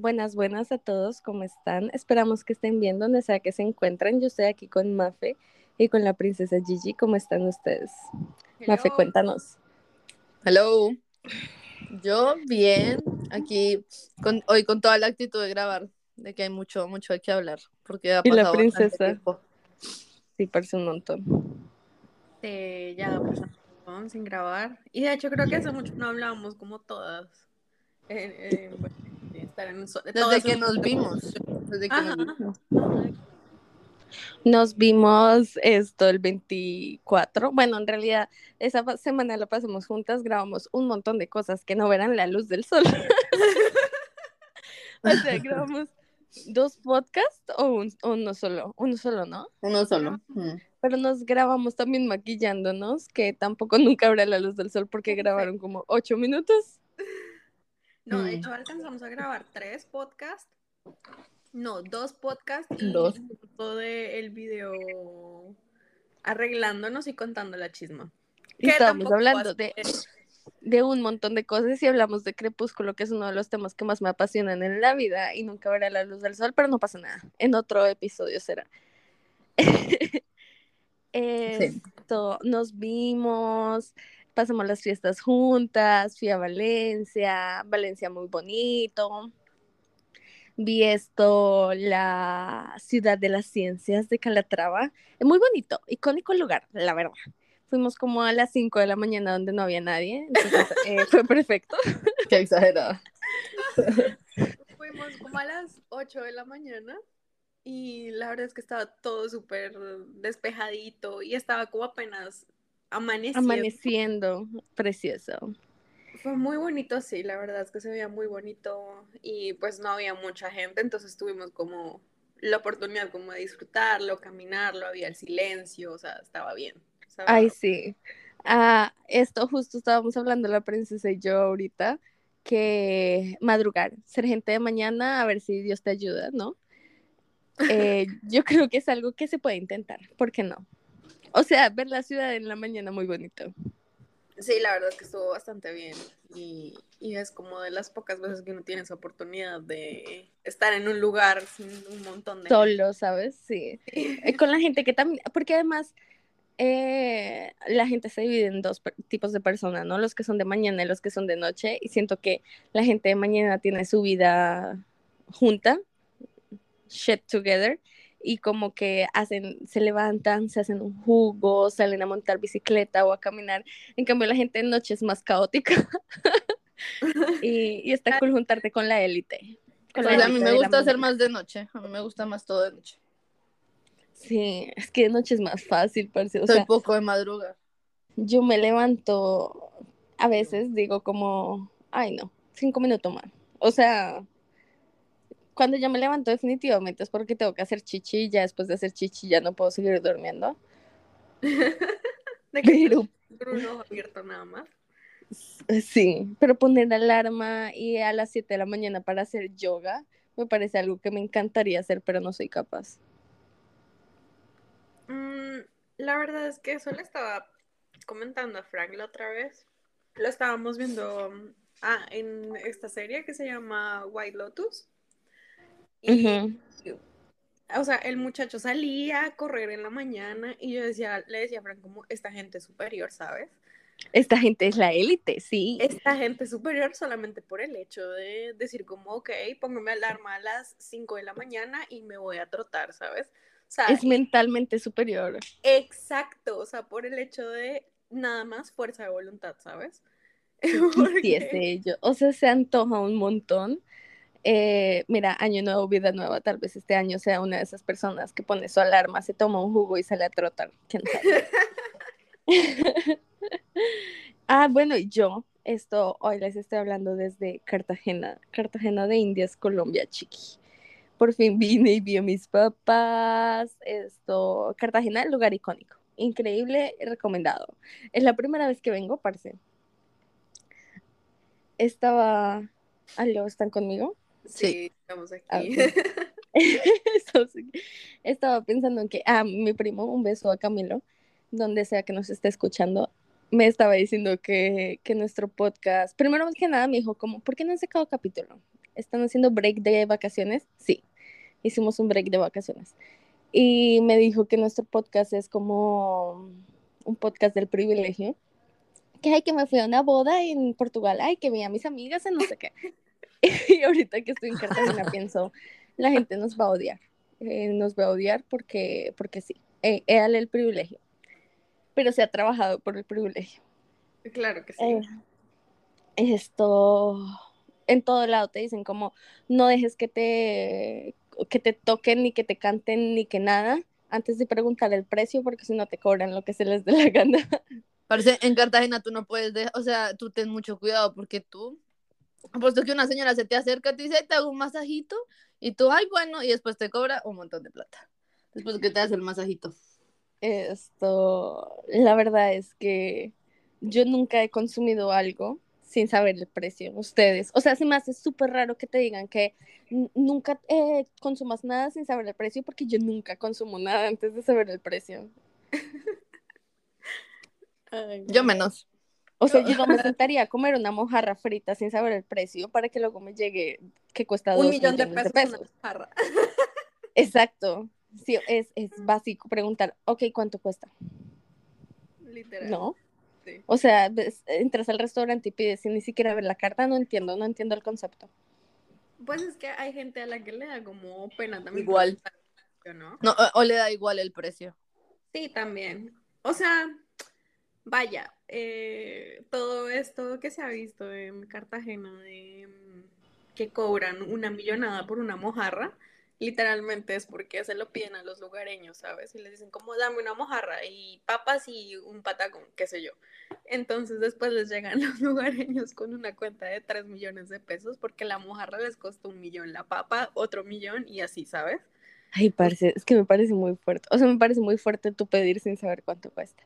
Buenas, buenas a todos, ¿cómo están? Esperamos que estén bien donde sea que se encuentren. Yo estoy aquí con Mafe y con la princesa Gigi. ¿Cómo están ustedes? Mafe, cuéntanos. Hello. Yo bien, aquí con, hoy con toda la actitud de grabar, de que hay mucho, mucho de qué hablar, porque ha Y la princesa. Sí, parece un montón. Eh, ya pues montón sin grabar. Y de hecho creo que hace mucho no hablábamos como todas. Eh, eh, bueno, estar en so- Desde que nos vimos, desde que Ajá. nos vimos. Nos vimos esto el 24. Bueno, en realidad esa semana la pasamos juntas, grabamos un montón de cosas que no verán la luz del sol. o sea, grabamos dos podcasts o, un- uno solo, uno solo, ¿no? Uno solo. Mm. Pero nos grabamos también maquillándonos, que tampoco nunca habrá la luz del sol porque grabaron como ocho minutos. No, de Mm. hecho alcanzamos a grabar tres podcasts. No, dos podcasts y Dos. todo de el video arreglándonos y contando la chisma. Y estábamos hablando de, de un montón de cosas y hablamos de Crepúsculo, que es uno de los temas que más me apasionan en la vida y nunca verá la luz del sol, pero no pasa nada. En otro episodio será. Esto, nos vimos, pasamos las fiestas juntas, fui a Valencia, Valencia muy bonito. Vi esto, la ciudad de las ciencias de Calatrava. Es muy bonito, icónico lugar, la verdad. Fuimos como a las 5 de la mañana donde no había nadie, entonces eh, fue perfecto. Qué exagerada. Fuimos como a las 8 de la mañana y la verdad es que estaba todo súper despejadito y estaba como apenas amaneciendo. Amaneciendo, precioso. Fue muy bonito, sí, la verdad es que se veía muy bonito y pues no había mucha gente, entonces tuvimos como la oportunidad como de disfrutarlo, caminarlo, había el silencio, o sea, estaba bien. Ay, sí. Ah, esto justo estábamos hablando la princesa y yo ahorita, que madrugar, ser gente de mañana, a ver si Dios te ayuda, ¿no? Eh, yo creo que es algo que se puede intentar, ¿por qué no? O sea, ver la ciudad en la mañana muy bonito. Sí, la verdad es que estuvo bastante bien y, y es como de las pocas veces que uno tiene esa oportunidad de estar en un lugar sin un montón de Solo, ¿sabes? Sí. Eh, Con la gente que también, porque además eh, la gente se divide en dos tipos de personas, ¿no? Los que son de mañana y los que son de noche. Y siento que la gente de mañana tiene su vida junta, shit together, y como que hacen, se levantan, se hacen un jugo, salen a montar bicicleta o a caminar. En cambio, la gente de noche es más caótica. y, y está cool juntarte con la élite. con la Pues a mí me gusta hacer más de noche. A mí me gusta más todo de noche. Sí, es que de noche es más fácil, parce. O Soy sea, poco de madrugar. yo me levanto, a veces digo como, ay no, cinco minutos más. O sea, cuando yo me levanto definitivamente es porque tengo que hacer chichi y ya después de hacer chichi ya no puedo seguir durmiendo. De que Pero un ojo abierto nada más. sí, pero poner alarma y a las 7 de la mañana para hacer yoga me parece algo que me encantaría hacer, pero no soy capaz. Mm, la verdad es que eso le estaba comentando a Frank la otra vez. Lo estábamos viendo mm, ah, en esta serie que se llama White Lotus. Y, o sea, el muchacho salía a correr en la mañana y yo decía, le decía a Frank como esta gente es superior, ¿sabes? Esta gente es la élite, sí. Esta gente es superior solamente por el hecho de decir como, ok, póngame alarma a las 5 de la mañana y me voy a trotar, ¿sabes? O sea, Es mentalmente superior. Exacto, o sea, por el hecho de nada más fuerza de voluntad, ¿sabes? Porque- ello. O sea, se antoja un montón. Eh, mira, año nuevo, vida nueva. Tal vez este año sea una de esas personas que pone su alarma, se toma un jugo y sale a trotar. ¿Quién sabe? ah, bueno, y yo, esto hoy les estoy hablando desde Cartagena, Cartagena de Indias, Colombia, chiqui. Por fin vine y vi a mis papás. Esto, Cartagena, lugar icónico. Increíble, recomendado. Es la primera vez que vengo, parce. Estaba. ¿Aló? ¿Están conmigo? Sí, estamos Ah, aquí. sí. Estaba pensando en que, ah, mi primo, un beso a Camilo, donde sea que nos esté escuchando, me estaba diciendo que, que nuestro podcast, primero que nada me dijo como, ¿por qué no han sacado capítulo? ¿están haciendo break de vacaciones? Sí, hicimos un break de vacaciones. Y me dijo que nuestro podcast es como un podcast del privilegio. Que ay, que me fui a una boda en Portugal, ay, que vi a mis amigas en no sé qué. y ahorita que estoy en Cartagena pienso, la gente nos va a odiar. Eh, nos va a odiar porque, porque sí, eh, el privilegio. Pero se ha trabajado por el privilegio. Claro que sí. Eh, esto, en todo lado te dicen como, no dejes que te, que te toquen, ni que te canten, ni que nada, antes de preguntar el precio, porque si no te cobran lo que se les dé la gana. Parece, en Cartagena tú no puedes, dejar, o sea, tú ten mucho cuidado, porque tú, puesto que una señora se te acerca, te dice, te hago un masajito, y tú, ay, bueno, y después te cobra un montón de plata, después que te hace el masajito. Esto, la verdad es que yo nunca he consumido algo sin saber el precio, ustedes. O sea, se me hace súper raro que te digan que nunca eh, consumas nada sin saber el precio, porque yo nunca consumo nada antes de saber el precio. Yo menos. O sea, yo no me sentaría a comer una mojarra frita sin saber el precio para que luego me llegue que cuesta un millón de pesos. De pesos. Exacto. Sí, es, es básico preguntar, ok, ¿cuánto cuesta? Literal. No. O sea, entras al restaurante y pides sin ni siquiera ver la carta, no entiendo, no entiendo el concepto. Pues es que hay gente a la que le da como pena también. Igual. ¿no? no o, le da igual el precio. Sí, también. O sea, vaya, eh, todo esto que se ha visto en Cartagena de mm, que cobran una millonada por una mojarra, literalmente es porque se lo piden a los lugareños, ¿sabes? Y les dicen como dame una mojarra y papas y un patacón, qué sé yo. Entonces después les llegan los lugareños con una cuenta de 3 millones de pesos porque la mojarra les costó un millón, la papa otro millón y así, ¿sabes? Ay, parece, es que me parece muy fuerte. O sea, me parece muy fuerte tu pedir sin saber cuánto cuesta.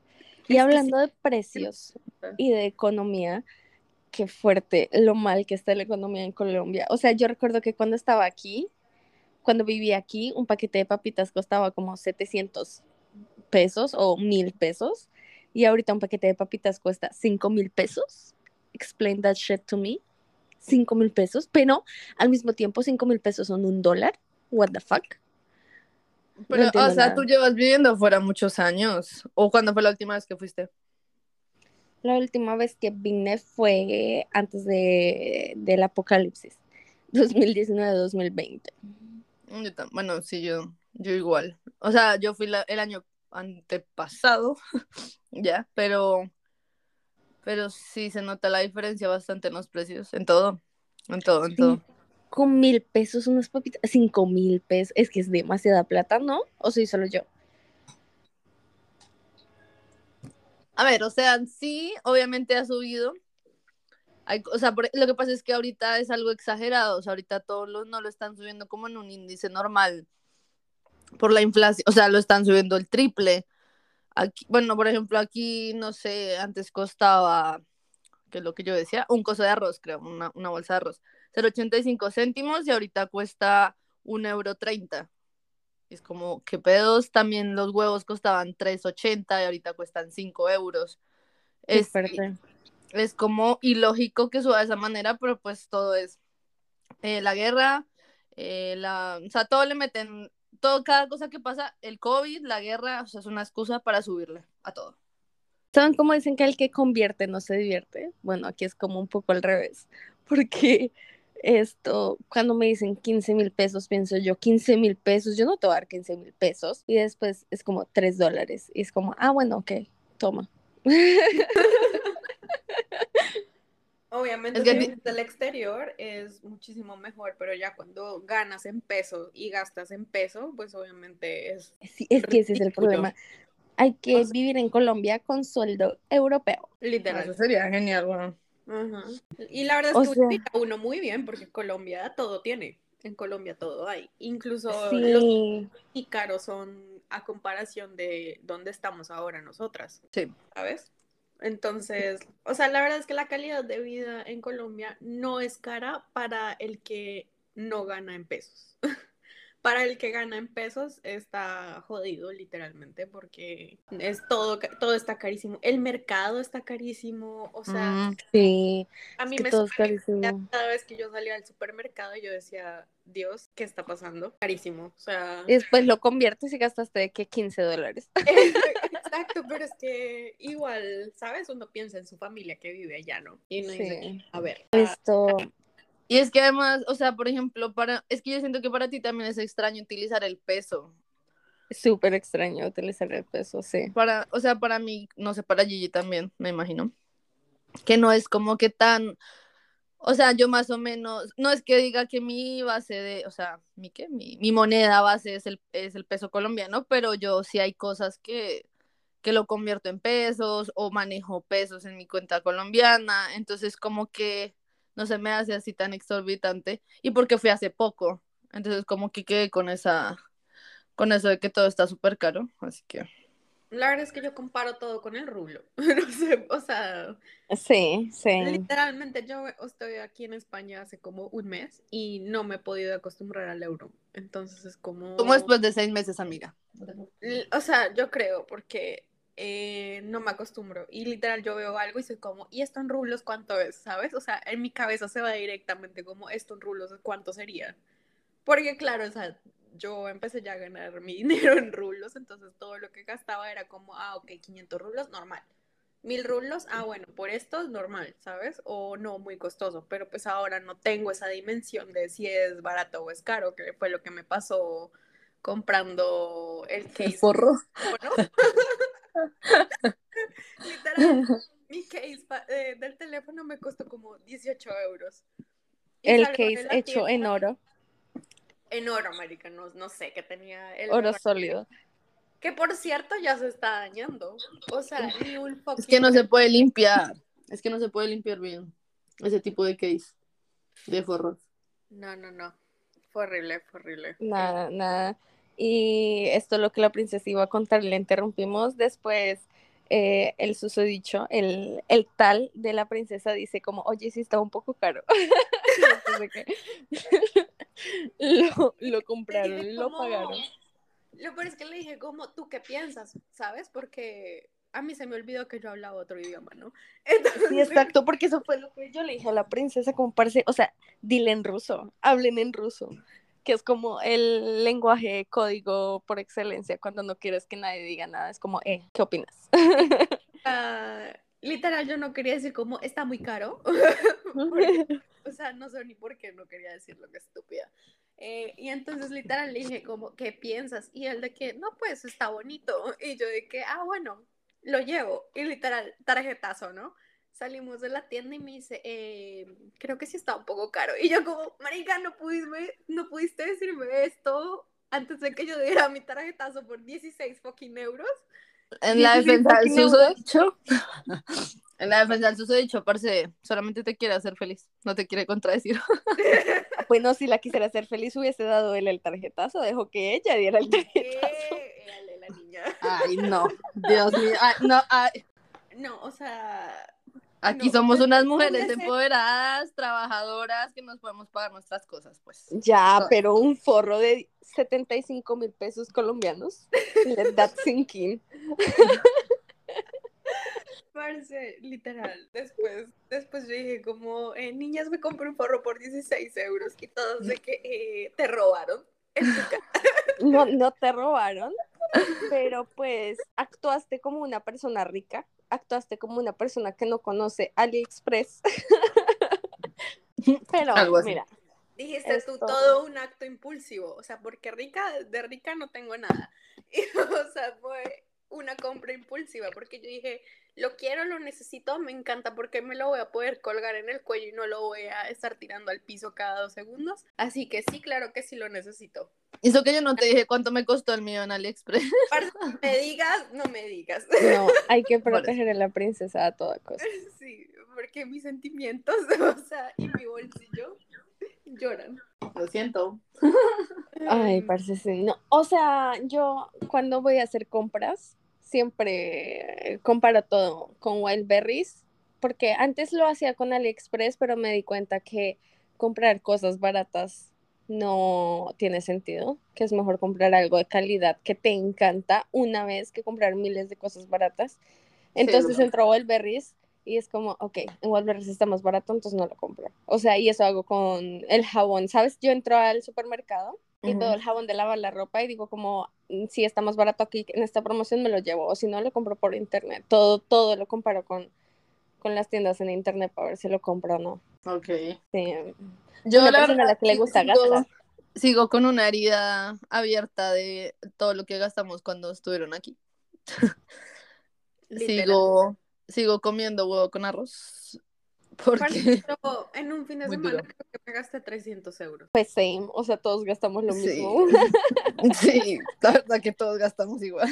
Y hablando de precios y de economía, qué fuerte lo mal que está la economía en Colombia. O sea, yo recuerdo que cuando estaba aquí, cuando vivía aquí, un paquete de papitas costaba como 700 pesos o 1000 pesos. Y ahorita un paquete de papitas cuesta 5 mil pesos. Explain that shit to me. 5 mil pesos. Pero al mismo tiempo, 5 mil pesos son un dólar. What the fuck? Pero, o sea, tú llevas viviendo fuera muchos años. ¿O cuándo fue la última vez que fuiste? La última vez que vine fue antes de, del apocalipsis. 2019-2020. Bueno, sí, yo, yo igual. O sea, yo fui el año antepasado, ya, pero, pero sí se nota la diferencia bastante en los precios, en todo, en todo, en todo. Con mil pesos unas papitas, cinco mil pesos, es que es demasiada plata, ¿no? ¿O soy solo yo? A ver, o sea, sí, obviamente ha subido, o sea, lo que pasa es que ahorita es algo exagerado, o sea, ahorita todos los no lo están subiendo como en un índice normal por la inflación, o sea, lo están subiendo el triple. Aquí, bueno, por ejemplo, aquí, no sé, antes costaba, que es lo que yo decía, un coso de arroz, creo, una, una bolsa de arroz, 0,85 céntimos y ahorita cuesta un euro Es como, ¿qué pedos? También los huevos costaban 3,80 y ahorita cuestan 5 euros. Es, es como ilógico que suba de esa manera, pero pues todo es eh, la guerra, eh, la, o sea, todo le meten, todo, cada cosa que pasa, el COVID, la guerra, o sea, es una excusa para subirle a todo. ¿Saben cómo dicen que el que convierte no se divierte? Bueno, aquí es como un poco al revés, porque esto, cuando me dicen 15 mil pesos, pienso yo, 15 mil pesos, yo no te voy a dar 15 mil pesos, y después es como 3 dólares, y es como, ah, bueno, ok, toma. Obviamente, es del exterior es muchísimo mejor, pero ya cuando ganas en peso y gastas en peso, pues obviamente es. Sí, es que ese es el problema. Hay que vivir en Colombia con sueldo europeo. Literal. Eso sería genial, bueno. Y la verdad es que sea... uno muy bien, porque Colombia todo tiene. En Colombia todo hay. Incluso los y caros son a comparación de dónde estamos ahora nosotras. Sí. ¿Sabes? Entonces, o sea, la verdad es que la calidad de vida en Colombia no es cara para el que no gana en pesos. para el que gana en pesos está jodido literalmente porque es todo todo está carísimo el mercado está carísimo o sea mm, sí a mí me todo es carísimo. cada vez que yo salía al supermercado yo decía Dios qué está pasando carísimo o sea y después lo conviertes y gastaste de que 15 dólares. Exacto pero es que igual sabes uno piensa en su familia que vive allá no y no dice a ver esto y es que además, o sea, por ejemplo, para, es que yo siento que para ti también es extraño utilizar el peso. Súper extraño utilizar el peso, sí. Para, o sea, para mí, no sé, para Gigi también, me imagino. Que no es como que tan, o sea, yo más o menos, no es que diga que mi base de, o sea, mi qué, mi, mi moneda base es el, es el peso colombiano, pero yo sí hay cosas que, que lo convierto en pesos o manejo pesos en mi cuenta colombiana, entonces como que no se me hace así tan exorbitante y porque fui hace poco, entonces como que quedé con esa, con eso de que todo está súper caro, así que... La verdad es que yo comparo todo con el rublo, no sé, o sea... Sí, sí. Literalmente yo estoy aquí en España hace como un mes y no me he podido acostumbrar al euro, entonces es como... Como después de seis meses, amiga. O sea, yo creo, porque eh, no me acostumbro. Y literal, yo veo algo y soy como, ¿y esto en rublos cuánto es? ¿Sabes? O sea, en mi cabeza se va directamente como, ¿esto en rublos cuánto sería? Porque claro, o sea, yo empecé ya a ganar mi dinero en rublos, entonces todo lo que gastaba era como, ah, ok, 500 rublos, normal. Mil rublos, ah, bueno, por esto normal, ¿sabes? O no, muy costoso, pero pues ahora no tengo esa dimensión de si es barato o es caro, que fue lo que me pasó comprando el case. forro. Literal, mi case eh, del teléfono me costó como 18 euros. el case hecho en oro. En oro, marica, no, sé, que tenía el oro sólido. Que por cierto ya se está dañando. O sea, ni un Es que no se puede limpiar. Es que no se puede limpiar bien ese tipo de case de forros. No, no, no. Fue horrible, fue horrible. Nada, nada. Y esto es lo que la princesa iba a contar, le interrumpimos. Después eh, el susodicho, el, el tal de la princesa dice como, oye, sí está un poco caro. lo, lo compraron, lo pagaron. Lo peor es que le dije como, ¿tú qué piensas? ¿Sabes? Porque a mí se me olvidó que yo hablaba otro idioma, ¿no? Sí, exacto, porque eso fue lo que yo le dije a la princesa, como o sea, dile en ruso, hablen en ruso que es como el lenguaje código por excelencia cuando no quieres que nadie diga nada. Es como, eh, ¿qué opinas? Ah, literal, yo no quería decir como, está muy caro. o sea, no sé ni por qué no quería decir lo que estúpida. Eh, y entonces literal le dije como, ¿qué piensas? Y él de que, no, pues está bonito. Y yo de que, ah, bueno, lo llevo. Y literal, tarjetazo, ¿no? Salimos de la tienda y me dice, eh, creo que sí está un poco caro. Y yo como, marica, no pudiste, no pudiste decirme esto antes de que yo diera mi tarjetazo por 16 fucking euros. En la defensa del susodicho, en la defensa del susodicho, parce, solamente te quiere hacer feliz, no te quiere contradecir. bueno, si la quisiera hacer feliz hubiese dado él el tarjetazo, dejó que ella diera el tarjetazo. la niña. Ay, no, Dios mío, no, ay. No, o sea, Aquí somos unas mujeres empoderadas, trabajadoras, que nos podemos pagar nuestras cosas, pues. Ya, pero un forro de 75 mil pesos colombianos. Let that sink in. Parece, literal. Después, después yo dije como, eh, niñas, me compré un forro por 16 euros y todos de que eh, te robaron. no, no te robaron, pero pues actuaste como una persona rica actuaste como una persona que no conoce AliExpress. Pero mira. Dijiste tú todo un acto impulsivo, o sea, porque rica, de rica no tengo nada. o sea, fue una compra impulsiva, porque yo dije, lo quiero, lo necesito, me encanta porque me lo voy a poder colgar en el cuello y no lo voy a estar tirando al piso cada dos segundos. Así que sí, claro que sí lo necesito. Eso que yo no te dije cuánto me costó el mío en AliExpress. me digas, no me digas. No, hay que proteger a la princesa a toda costa. Sí, porque mis sentimientos, o sea, y mi bolsillo lloran. Lo siento. Ay, parece sí. No, o sea, yo cuando voy a hacer compras, siempre comparo todo con Wildberries, porque antes lo hacía con AliExpress, pero me di cuenta que comprar cosas baratas no tiene sentido, que es mejor comprar algo de calidad que te encanta una vez que comprar miles de cosas baratas. Entonces lo- entró Walberries y es como, ok, en Walberries está más barato, entonces no lo compro. O sea, y eso hago con el jabón, ¿sabes? Yo entro al supermercado y todo el jabón de lavar la ropa y digo como, "Mm, si está más barato aquí en esta promoción me lo llevo, o si no lo compro por internet. Todo, todo lo comparo con, con las tiendas en internet para ver si lo compro o no. Ok. Sí. Yo Una la persona a la que le sí gusta sigo, gastar. sigo con una herida abierta de todo lo que gastamos cuando estuvieron aquí. Sigo, sigo comiendo huevo con arroz. Porque Pero en un fin de Muy semana duro. creo que me gasté 300 euros. Pues same, o sea, todos gastamos lo Sí. mismo. sí, la verdad que todos gastamos igual.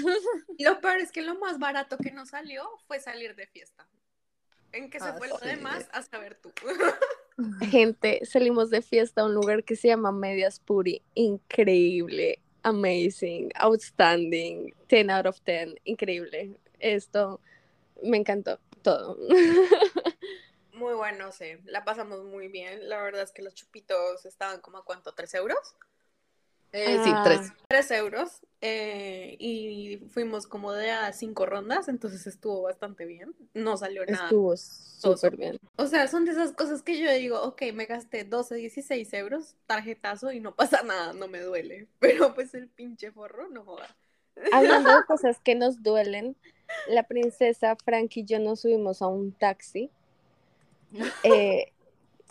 Y lo peor es que lo más barato que nos salió fue salir de fiesta. ¿En qué se Ah, fue lo sí. demás? A saber tú. Gente, salimos de fiesta a un lugar que se llama Medias Puri. Increíble, amazing, outstanding, 10 out of 10, increíble. Esto me encantó todo. Muy bueno, sí. La pasamos muy bien. La verdad es que los chupitos estaban como a cuánto, ¿3 euros? Eh, sí, Ah. tres. 3 euros. eh, y fuimos como de a cinco rondas, entonces estuvo bastante bien. No salió nada. Estuvo súper bien. O sea, son de esas cosas que yo digo, ok, me gasté 12, 16 euros, tarjetazo y no pasa nada, no me duele. Pero pues el pinche forro, no joda. Hablando de cosas que nos duelen, la princesa Frank y yo nos subimos a un taxi. Eh,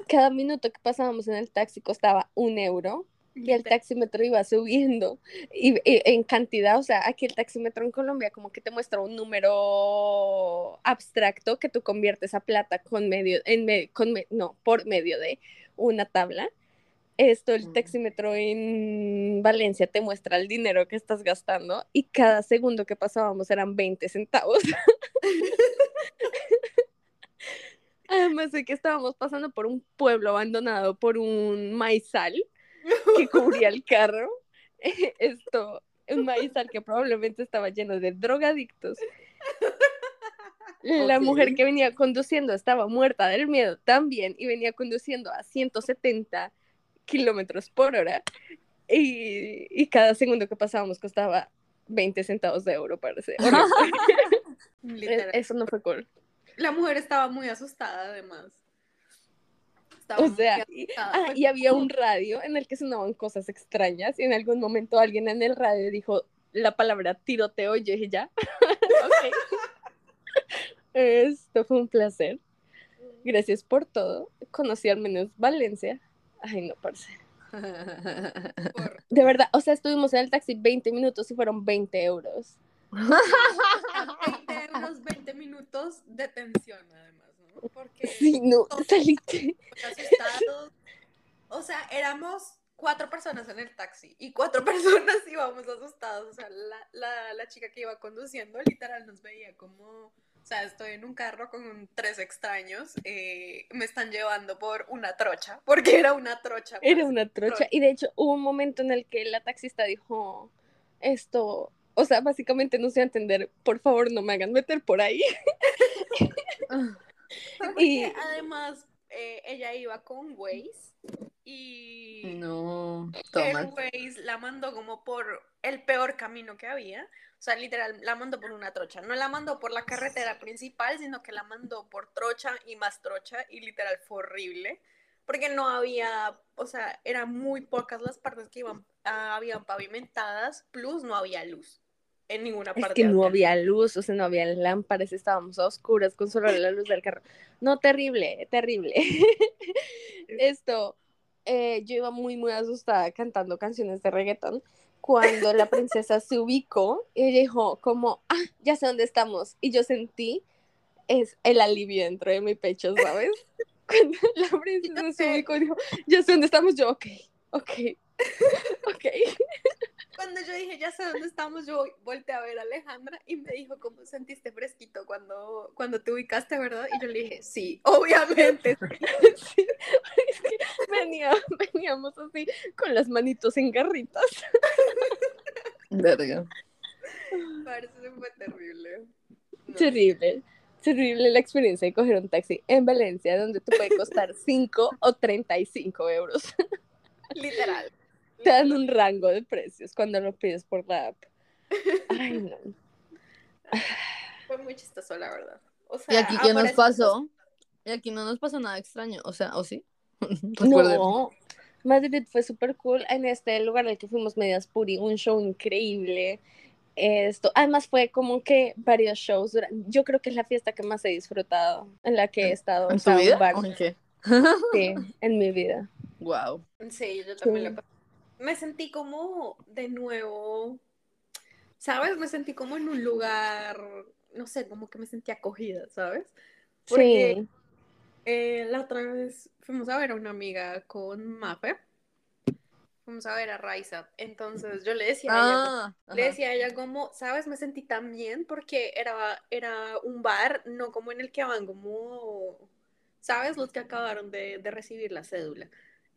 cada minuto que pasábamos en el taxi costaba un euro y el taxímetro iba subiendo y, y en cantidad, o sea, aquí el taxímetro en Colombia como que te muestra un número abstracto que tú conviertes a plata con medio, en me- con me- no, por medio de una tabla. Esto, el Mm. taxímetro en Valencia te muestra el dinero que estás gastando y cada segundo que pasábamos eran 20 centavos. Además de que estábamos pasando por un pueblo abandonado por un maizal que cubría el carro. Esto, un maizal que probablemente estaba lleno de drogadictos. La Ok. mujer que venía conduciendo estaba muerta del miedo también y venía conduciendo a 170 kilómetros por hora. Y, y cada segundo que pasábamos costaba 20 centavos de euro, parece. Eso no fue cool. La mujer estaba muy asustada, además. Estaba O sea, y, ah, y había un radio en el que sonaban cosas extrañas y en algún momento alguien en el radio dijo la palabra tiroteo y yo dije ya. Esto fue un placer. Gracias por todo. Conocí al menos Valencia. Ay, no, parce. De verdad, o sea, estuvimos en el taxi 20 minutos y fueron 20 euros. 20 euros, 20 minutos de tensión, además. Porque Sí, no, asustados. O sea, éramos cuatro personas en el taxi y cuatro personas íbamos asustados. O sea, la, la, la chica que iba conduciendo literal nos veía como, o sea, estoy en un carro con tres extraños, eh, me están llevando por una trocha, porque era una trocha. Era pues. una trocha. Y de hecho, hubo un momento en el que la taxista dijo esto. O sea, básicamente no sé entender, por favor no me hagan meter por ahí. Y- además eh, ella iba con Waze y no, el. Waze la mandó como por el peor camino que había. O sea, literal, la mandó por una trocha. No la mandó por la carretera principal, sino que la mandó por trocha y más trocha. Y literal fue horrible. Porque no había, o sea, eran muy pocas las partes que iban, ah, habían pavimentadas, plus no había luz en ninguna Es parte. que no había luz, o sea, no había lámparas, estábamos a oscuras con solo la luz del carro. No, terrible, terrible. Esto, eh, yo iba muy, muy asustada cantando canciones de reggaetón cuando la princesa se ubicó y ella dijo como, ah, ya sé dónde estamos. Y yo sentí es el alivio dentro de mi pecho, ¿sabes? Cuando la princesa se ubicó y dijo, ya sé dónde estamos, yo, ok, ok, ok. Cuando yo dije, ya sé dónde estamos, yo volteé a ver a Alejandra y me dijo, ¿cómo sentiste fresquito cuando, cuando te ubicaste, verdad? Y yo le dije, sí, obviamente. Sí, es que venía- veníamos así con las manitos en garritas. Verga. Parece que fue terrible. No. Terrible, terrible la experiencia de coger un taxi en Valencia donde te puede costar 5 o 35 euros. Literal. Te dan un rango de precios cuando lo pides por la app. Ay, no. Fue muy chistoso, la verdad. O ¿Y sea, aquí qué nos es- pasó? Y aquí no nos pasó nada extraño, o sea, ¿o sí? No, Madrid fue súper cool. En este lugar al que fuimos medias puri, un show increíble. Esto, además fue como que varios shows. Yo creo que es la fiesta que más he disfrutado, en la que he estado. ¿En tu vida? bar, ¿O en qué? sí, en mi vida. Wow. Sí, yo también Sí. lo pasé. Me sentí como de nuevo, ¿sabes? Me sentí como en un lugar, no sé, como que me sentí acogida, ¿sabes? Porque Sí, eh, la otra vez fuimos a ver a una amiga con Mafe. Fuimos a ver a Raiza. Entonces yo le decía a ella, Ah, le decía a ella como, ¿sabes? Me sentí tan bien porque era, era un bar, no como en el que van como, ¿sabes? Los que acabaron de, de recibir la cédula.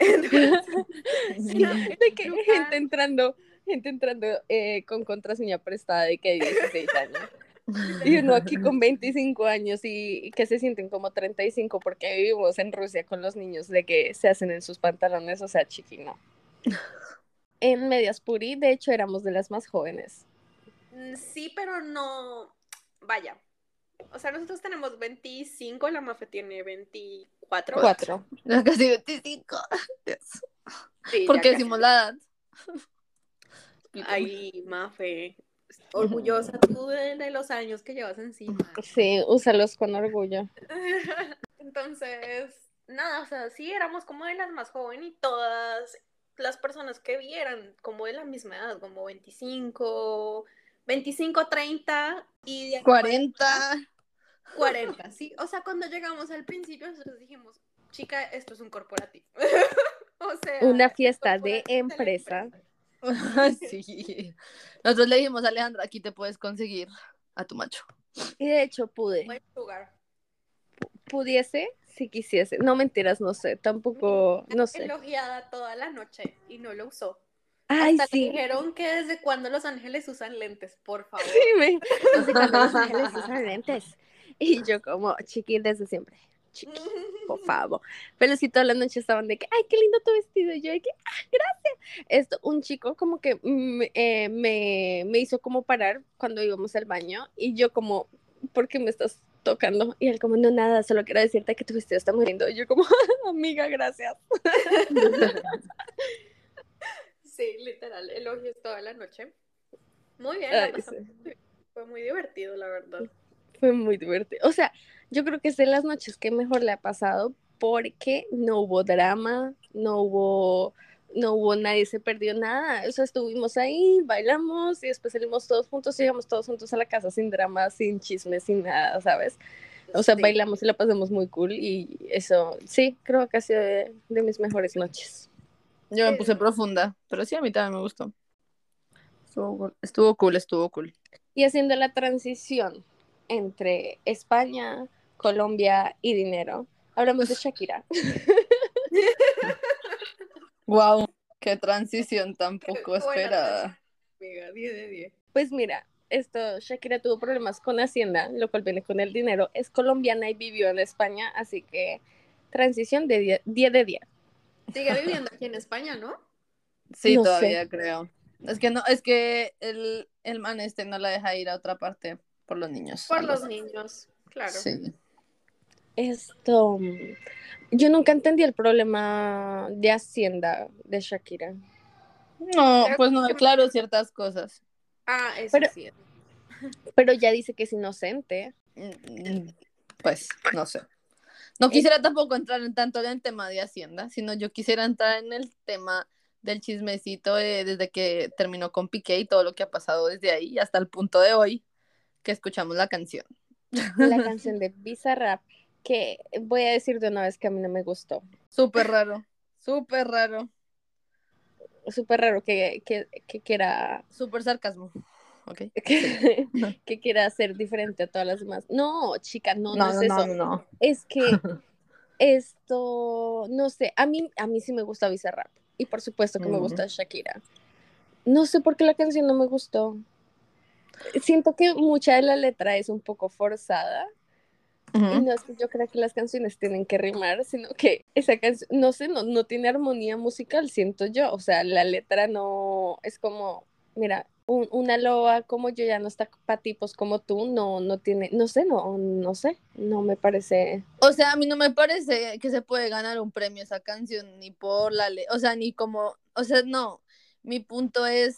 Entonces, de que gente entrando, gente entrando eh, con contraseña prestada de que 16 años. Y uno aquí con 25 años y, y que se sienten como 35 porque vivimos en Rusia con los niños de que se hacen en sus pantalones, o sea, chiquino. En Medias Puri, de hecho, éramos de las más jóvenes. Mm, Sí, pero no, vaya. O sea, nosotros tenemos 25, la Mafe tiene 24. Cuatro. Ya casi 25. Dios. Sí, ¿Por ya qué casi. decimos la edad? Ay, Mafe, orgullosa tú de, los años que llevas encima. Sí, úsalos con orgullo. Entonces, nada, o sea, sí éramos como de las más jóvenes y todas las personas que vi eran como de la misma edad, como 25, 25, 30 y de ahí 40. 40, sí. O sea, cuando llegamos al principio, nosotros dijimos, chica, esto es un corporativo. o sea, Una es fiesta de empresa. sí. Nosotros le dijimos a Alejandra, aquí te puedes conseguir a tu macho. Y de hecho pude, Buen lugar. pudiese si quisiese. No mentiras, no sé, tampoco, no sé. Elogiada toda la noche y no lo usó. Ay, Hasta le sí. dijeron que desde cuando los ángeles usan lentes, por favor. Sí, me... sé cuándo los ángeles usan lentes. Y yo como, chiqui, desde siempre. Chiqui, por favor. Pero sí, toda la noche estaban de que, ay, qué lindo tu vestido. Y yo de que, ah, gracias. Esto, un chico como que mm, eh, me, me hizo como parar cuando íbamos al baño. Y yo como, ¿por qué me estás tocando? Y él como, no, nada, solo quiero decirte que tu vestido está muy lindo. Y yo como, amiga, gracias. Sí, literal, elogios toda la noche. Muy bien, la Ay, pasamos sí. muy bien. fue muy divertido, la verdad. Fue muy divertido. O sea, yo creo que es de las noches que mejor le ha pasado porque no hubo drama, no hubo, no hubo nadie se perdió nada. O sea, estuvimos ahí, bailamos y después salimos todos juntos, y llegamos todos juntos a la casa sin drama, sin chismes, sin nada, ¿sabes? O sea, Sí. bailamos y la pasamos muy cool y eso, sí, creo que ha sido de, de mis mejores noches. Yo me Sí. puse profunda, pero sí, a mí también me gustó. Estuvo cool, estuvo cool. Estuvo cool. Y haciendo la transición entre España, Colombia y dinero, hablamos de Shakira. Wow, qué transición tan poco esperada. Amiga, 10 de 10. Pues mira, esto, Shakira tuvo problemas con Hacienda, lo cual viene con el dinero. Es colombiana y vivió en España, así que transición de 10 10 de 10. Sigue viviendo aquí en España, ¿no? Sí, No sé. todavía creo. Es que no, es que el, el man este no la deja ir a otra parte por los niños. Por los niños, claro. Sí. Esto, yo nunca entendí el problema de Hacienda de Shakira. No, pues no, claro, ciertas cosas. Ah, eso Pero- sí. Pero ya dice que es inocente. Mm, Pues, no sé. No quisiera tampoco entrar en tanto en el tema de Hacienda, sino yo quisiera entrar en el tema del chismecito de- desde que terminó con Piqué y todo lo que ha pasado desde ahí hasta el punto de hoy que escuchamos la canción. La canción de Bizarrap, que voy a decir de una vez que a mí no me gustó. Súper raro, súper raro, Súper raro que, que, que quiera súper sarcasmo. Ok. que, que quiera ser diferente a todas las demás. No, chica, no, no, No, es no, eso. no, no, no. Es que esto, no sé, a mí, a mí sí me gusta Bizarrap. Y por supuesto que me Mm. gusta Shakira. No sé por qué la canción no me gustó. Siento que mucha de la letra es un poco forzada. Y no es que yo creo que las canciones tienen que rimar, sino que esa canción, no sé, no, no tiene armonía musical, siento yo. O sea, la letra no es como, mira, un- una loba como yo ya no está para tipos como tú, no, no tiene, no sé, no, no sé, no me parece. O sea, a mí no me parece que se puede ganar un premio esa canción, ni por la o sea, ni como, o sea, no, mi punto es,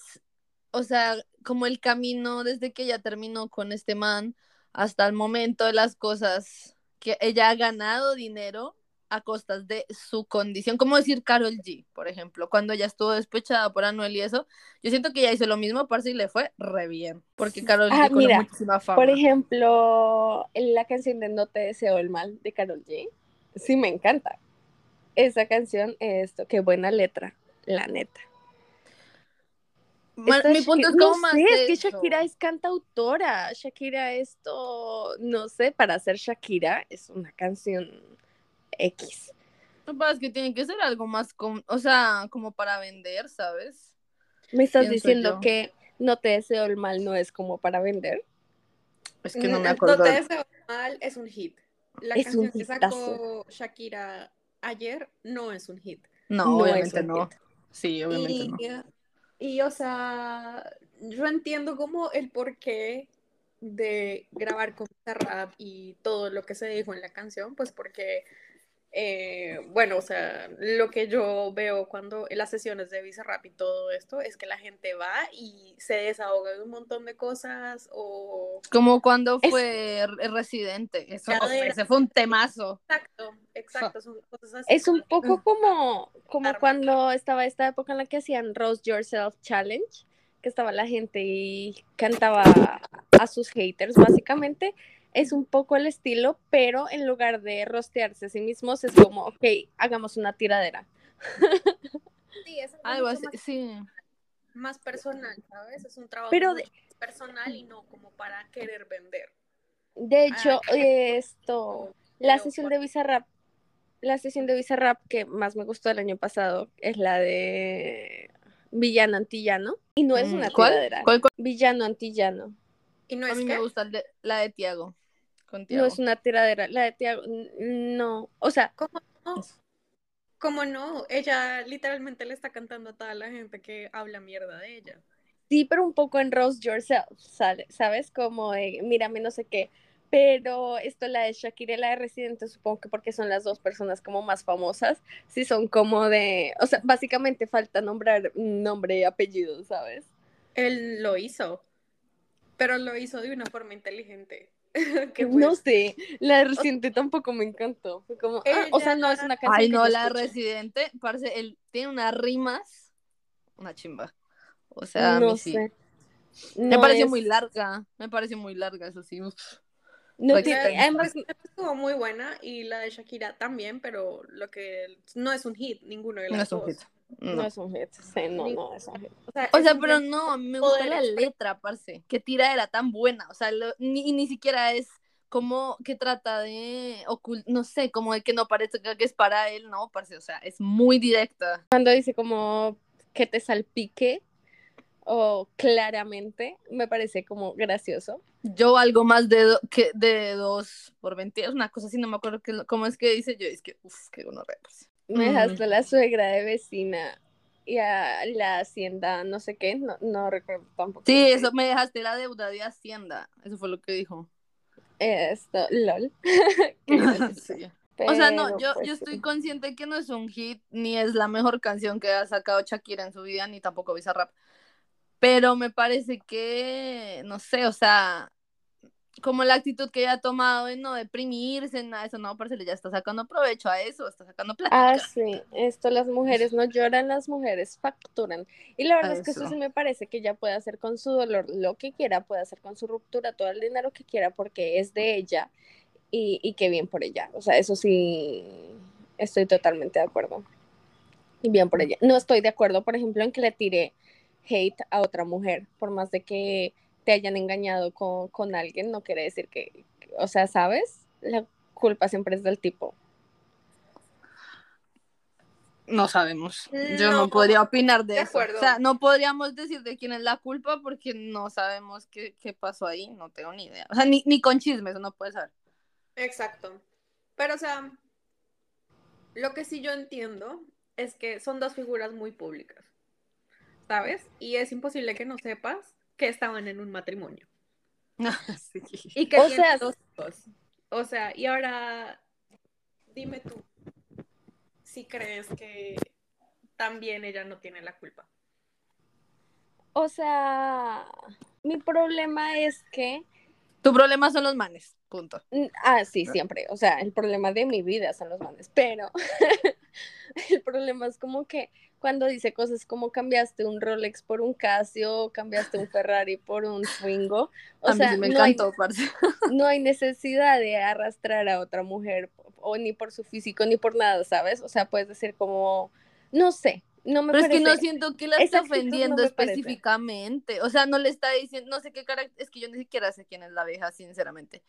o sea, como el camino desde que ella terminó con este man hasta el momento de las cosas, que ella ha ganado dinero a costas de su condición, como decir Carol G, por ejemplo, cuando ella estuvo despechada por Anuel y eso, yo siento que ella hizo lo mismo, parce, y le fue re bien, porque Carol Ah, G con mira, muchísima fama. Por ejemplo, la canción de No te deseo el mal de Karol G, sí me encanta. Esa canción, esto, qué buena letra, la neta. Ma- mi punto es como no más sé, es que. Shakira es cantautora. Shakira esto, no sé, para ser Shakira es una canción X. Lo que pasa es que tiene que ser algo más, com- o sea, como para vender, ¿sabes? ¿Me estás Pienso diciendo yo. que No te deseo el mal no es como para vender? Es que no me No acuerdo. te deseo mal, es un hit. La Es canción que hitazo. sacó Shakira ayer no es un hit. No, No obviamente no. Sí, obviamente Y, no. Y, o sea, yo entiendo como el porqué de grabar con rap y todo lo que se dijo en la canción, pues porque, eh, bueno, o sea, lo que yo veo cuando en las sesiones de Bizarrap y todo esto es que la gente va y se desahoga de un montón de cosas o... Como cuando Es- fue Re- Residente. Eso, ese fue un temazo. Exacto, exacto, son cosas así. Es un poco como, como Arma. cuando estaba esta época en la que hacían Roast Yourself Challenge, que estaba la gente y cantaba a sus haters, básicamente. Es un poco el estilo, pero en lugar de rostearse a sí mismos, es como, ok, hagamos una tiradera. Sí, es algo así, más, sí. más personal, ¿sabes? Es un trabajo Pero de- personal y no como para querer vender. De hecho, Ah, esto, la sesión de Bizarrap, la sesión de Bizarrap que más me gustó el año pasado es la de Villano Antillano. Y no es Mm, una ¿Cuál? tiradera. ¿Cuál, cuál? Villano Antillano. Y no A es mí que me gusta el de- la de Tiago. Con No es una tiradera. La de Tiago, no. O sea, ¿Cómo no? ¿Cómo no? Ella literalmente le está cantando a toda la gente que habla mierda de ella. sí, pero un poco en Roast Yourself, ¿sabes? Como de, mírame, no sé qué. Pero esto, la de Shakira y la de Residente, supongo que porque son las dos personas como más famosas, sí son como de, o sea, básicamente falta nombrar nombre y apellido, ¿sabes? Él lo hizo, pero lo hizo de una forma inteligente. que no sé, la de Residente tampoco me encantó. Fue como, ah, o sea, no es una canción Ay, que no, la de escuche. Residente, parece, él tiene unas rimas, una chimba. O sea, a no mí sí. sé. Me No pareció es- muy larga, me pareció muy larga, eso sí. uf. No tiene, además, estuvo muy buena y la de Shakira también, pero lo que no es un hit, ninguno de No las es un dos. hit. No No. es un hit. Sí, no, no es un hit. O sea, O pero no, me gusta la letra, parce. Qué tira era tan buena. O sea, lo- ni, ni siquiera es como que trata de ocultar, no sé, como de que no parezca que es para él, no, parce. O sea, es muy directa. Cuando dice como que te salpique o claramente, me parece como gracioso. Yo algo más de, do- que de dos por 20, es una cosa así, no me acuerdo qué- cómo es que dice yo. Es que, uff, qué gonorrea, parce. Me dejaste la suegra de vecina y a la hacienda, no sé qué, no, no recuerdo tampoco. Sí, eso me dejaste la deuda de Hacienda. Eso fue lo que dijo. Esto, lol. Sí. O sea, no, Pero, yo, pues, yo sí. estoy consciente que no es un hit, ni es la mejor canción que ha sacado Shakira en su vida, ni tampoco Bizarrap. Pero me parece que, no sé, o sea, como la actitud que ella ha tomado de no deprimirse, nada de eso, no, parce, ya está sacando provecho a eso, está sacando plata. Ah, sí, esto las mujeres no lloran, las mujeres facturan. Y la verdad es que eso Eso. sí me parece que ella puede hacer con su dolor lo que quiera, puede hacer con su ruptura todo el dinero que quiera porque es de ella y, y qué bien por ella. O sea, eso sí, estoy totalmente de acuerdo. Y bien por ella. No estoy de acuerdo, por ejemplo, en que le tire hate a otra mujer, por más de que te hayan engañado con, con alguien, no quiere decir que, o sea, ¿sabes? La culpa siempre es del tipo. No sabemos. Yo no, No, podría opinar de, de eso. acuerdo. O sea, no podríamos decir de quién es la culpa porque no sabemos qué, qué pasó ahí, no tengo ni idea. O sea, ni, ni con chismes, no puedes saber. Exacto. Pero, o sea, lo que sí yo entiendo es que son dos figuras muy públicas, ¿sabes? Y es imposible que no sepas que estaban en un matrimonio. Sí. Y que O sea, dos hijos. O sea, y ahora dime tú si crees que también ella no tiene la culpa. O sea, mi problema es que Tu problema son los manes, punto. Ah, sí, siempre. O sea, el problema de mi vida son los manes, pero el problema es como que cuando dice cosas como cambiaste un Rolex por un Casio, cambiaste un Ferrari por un Twingo, o a mí sea, sí me no, hay, encantó, parce. no hay necesidad de arrastrar a otra mujer o ni por su físico ni por nada, ¿sabes? O sea, puedes decir como, no sé, no me Pero es que no parece- siento que la esa no ofendiendo me parece. específicamente. O sea, no le está diciendo, no sé qué carácter, es que yo ni siquiera sé quién es la vieja, sinceramente.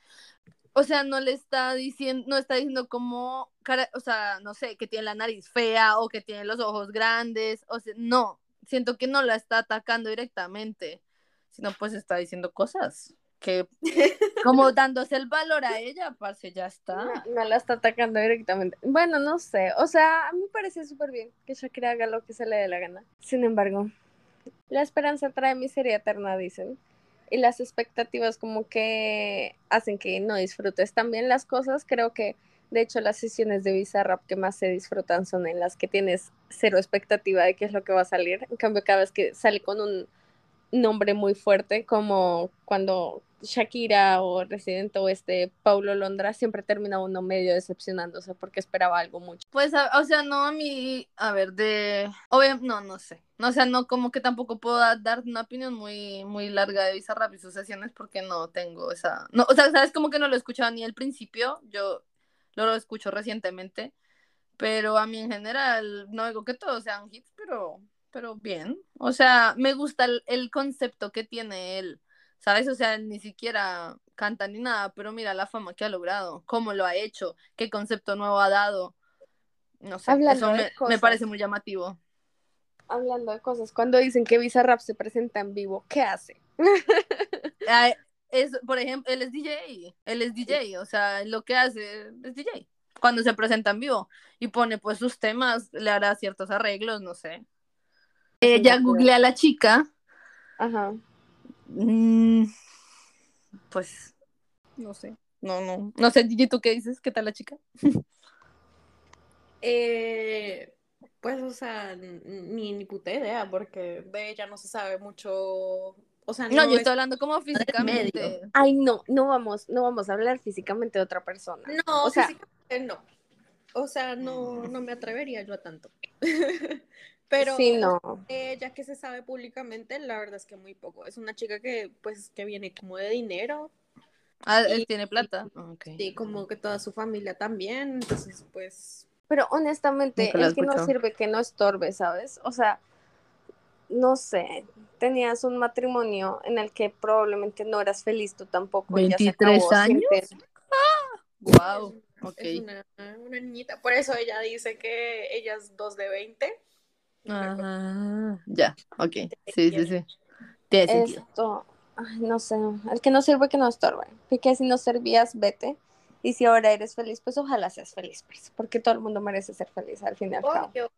O sea, no le está diciendo, no está diciendo como, cara- o sea, no sé, que tiene la nariz fea o que tiene los ojos grandes. O sea, no, siento que no la está atacando directamente, sino pues está diciendo cosas que, como dándose el valor a ella, parce, ya está. No, no la está atacando directamente. Bueno, no sé. O sea, a mí me parece súper bien que Shakira haga lo que se le dé la gana. Sin embargo, la esperanza trae miseria eterna, dicen. Y las expectativas como que hacen que no disfrutes también las cosas. Creo que, de hecho, las sesiones de Bizarrap que más se disfrutan son en las que tienes cero expectativa de qué es lo que va a salir. En cambio, cada vez que sale con un nombre muy fuerte, como cuando Shakira o Residente o este Paulo Londra, siempre termina uno medio decepcionándose porque esperaba algo mucho. Pues, o sea, no a mí, a ver, de, no, no sé, o sea, no, como que tampoco puedo da- dar una opinión muy, muy larga de Bizarrap y sus sesiones porque no tengo esa, no, o sea, sabes, como que no lo he escuchado ni al principio, yo lo escucho recientemente, pero a mí en general, no digo que todos sean hits, pero, pero bien, o sea, me gusta el, el concepto que tiene él, ¿sabes? O sea, ni siquiera canta ni nada, pero mira la fama que ha logrado, cómo lo ha hecho, qué concepto nuevo ha dado. No sé, Hablando eso me, parece muy llamativo. Hablando de cosas, cuando dicen que Bizarrap se presenta en vivo, ¿qué hace? Es, por ejemplo, él es DJ, él es DJ, o sea, lo que hace es DJ. Cuando se presenta en vivo y pone pues sus temas, le hará ciertos arreglos, no sé. Eh, ya googleé a la chica, Ajá. mm, pues, no sé, no, no, no sé, Gigi, ¿tú qué dices? ¿Qué tal la chica? Eh, pues, o sea, ni, ni puta idea, porque de ella no se sabe mucho. O sea, No, no, yo es- estoy hablando como físicamente. Ay, no, no vamos, no vamos a hablar físicamente de otra persona. No, o sea- físicamente no. O sea, no, no me atrevería yo a tanto. Pero sí, no. ella que se sabe públicamente, la verdad es que muy poco. Es una chica que, pues, que viene como de dinero Ah, él y- tiene plata. Ok. y como que toda su familia también. Entonces, pues, Pero honestamente, el que no sirve que no estorbe, ¿sabes? O sea, no sé, tenías un matrimonio en el que probablemente no eras feliz tú tampoco. y ya se 23 acabó, años. siente- Wow. Ok. es una, una niñita. Por eso ella dice que ella es 2 de 20. Ah, ya, ok. Sí, sí, sí. Tiene sentido. Esto, ay, no sé, el que no sirve que no estorbe. Porque si no servías, vete. Y si ahora eres feliz, pues ojalá seas feliz, pues, porque todo el mundo merece ser feliz al fin y. Obvio.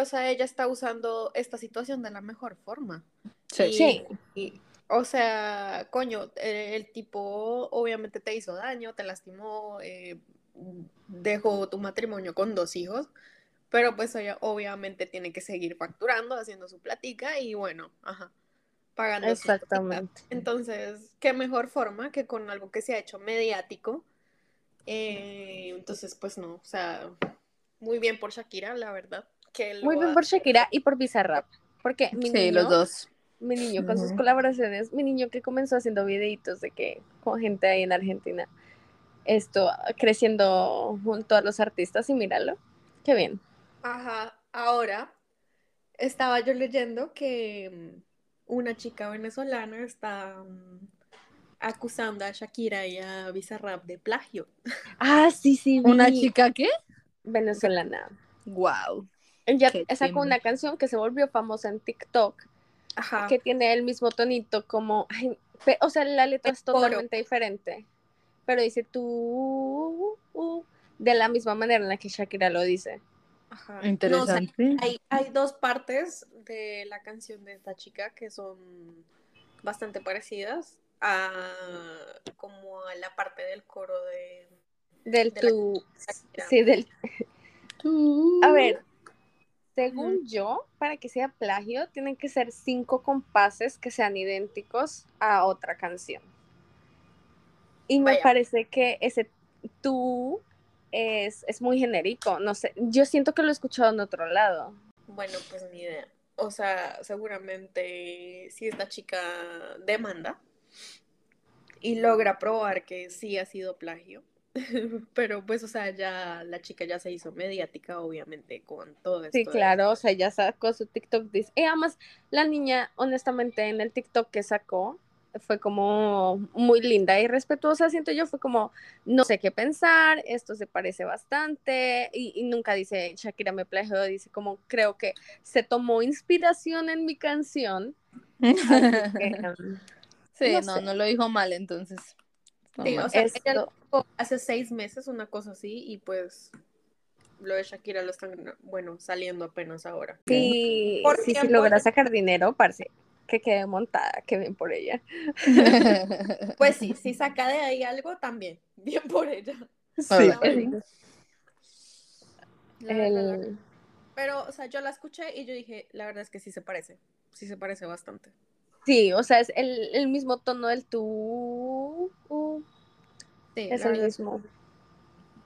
O sea, ella está usando esta situación de la mejor forma. Sí. Y- Sí. y, o sea, coño, eh, el tipo obviamente te hizo daño, te lastimó, eh, dejó tu matrimonio con dos hijos, pero pues ella obviamente tiene que seguir facturando, haciendo su platica y bueno, ajá, pagando. Exactamente. Entonces, qué mejor forma que con algo que se ha hecho mediático. Eh, entonces, pues no, o sea, muy bien por Shakira, la verdad. Que Muy bien por Shakira y por Bizarrap. Porque mi Sí, niño, los dos. mi niño con sus colaboraciones, mi niño que comenzó haciendo videitos de que con gente ahí en Argentina, esto creciendo junto a los artistas y míralo, qué bien. Ajá, ahora estaba yo leyendo que mm, una chica venezolana está mm, acusando a Shakira y a Bizarrap de plagio. Ah, sí, sí, vi. ¿Una chica qué? venezolana. Wow. Ella sacó una canción que se volvió famosa en TikTok, Ajá. que tiene el mismo tonito como, ay, pe- o sea, la letra es totalmente diferente, pero dice tú uh, de la misma manera en la que Shakira lo dice. Ajá. Interesante. No, o sea, hay, hay dos partes de la canción de esta chica que son bastante parecidas a como a la parte del coro de Del De tú. Sí, del. Tú. A ver, según yo, para que sea plagio, tienen que ser cinco compases que sean idénticos a otra canción. Y me parece que ese tú es, es muy genérico. No sé, yo siento que lo he escuchado en otro lado. Bueno, pues ni idea. O sea, seguramente si esta chica demanda y logra probar que sí ha sido plagio, pero pues, o sea, ya la chica ya se hizo mediática, obviamente, con todo esto. Sí, claro, o sea, ya sacó su TikTok. Dice, y además, la niña, honestamente, en el TikTok que sacó, fue como muy linda y respetuosa, siento yo, fue como, no sé qué pensar, esto se parece bastante, y, y nunca dice, Shakira me plagió, dice como, creo que se tomó inspiración en mi canción. que, um, Sí, no no, sé. no lo dijo mal, entonces. Sí, o sea, Esto- hace seis meses, una cosa así, y pues lo de Shakira lo están, bueno, saliendo apenas ahora. sí, Por sí, si logra sacar dinero, parece que quede montada, que bien por ella. Pues sí, si saca de ahí algo, también, bien por ella. Sí, verdad que el- La Pero, o sea, yo la escuché y yo dije, la verdad es que sí se parece, sí se parece bastante. Sí, o sea, es el, el mismo tono del tú. uh, Sí, es el mismo.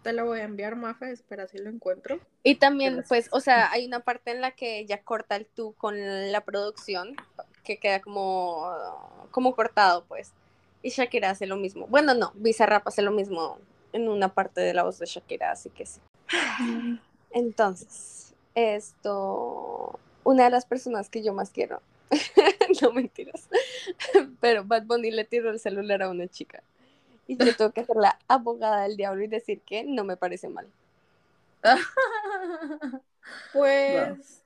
te lo voy a enviar, Mafe, espera si lo encuentro. Y también, Gracias. pues, o sea, hay una parte en la que ella corta el tú con la producción, que queda como, como cortado, pues. Y Shakira hace lo mismo. Bueno, no, Bizarrap hace lo mismo en una parte de la voz de Shakira, así que sí. Entonces, esto, una de las personas que yo más quiero, no mentiras, pero Bad Bunny le tiró el celular a una chica. Y yo tengo que ser la abogada del diablo y decir que no me parece mal. Pues,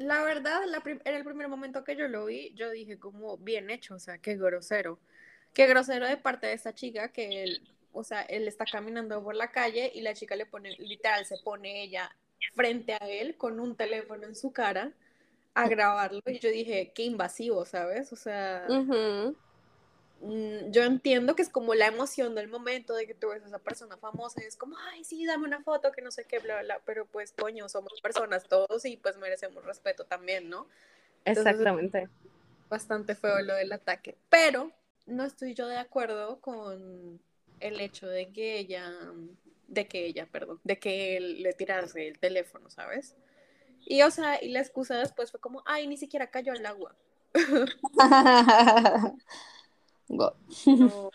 la verdad, la en el primer momento que yo lo vi, yo dije como bien hecho, o sea, qué grosero. Qué grosero de parte de esta chica que él, o sea, él está caminando por la calle y la chica le pone, literal, se pone ella frente a él con un teléfono en su cara a grabarlo y yo dije, qué invasivo, ¿sabes? O sea, yo entiendo que es como la emoción del momento de que tú ves a esa persona famosa y es como, ay, sí, dame una foto, que no sé qué, bla, bla, bla, pero pues, coño, somos personas todos y pues merecemos respeto también, ¿no? Entonces, Exactamente. Bastante feo lo del ataque, pero no estoy yo de acuerdo con el hecho de que ella, de que ella, perdón, de que él le tirase el teléfono, ¿sabes? Y o sea, y la excusa después fue como, ay, ni siquiera cayó al agua. No,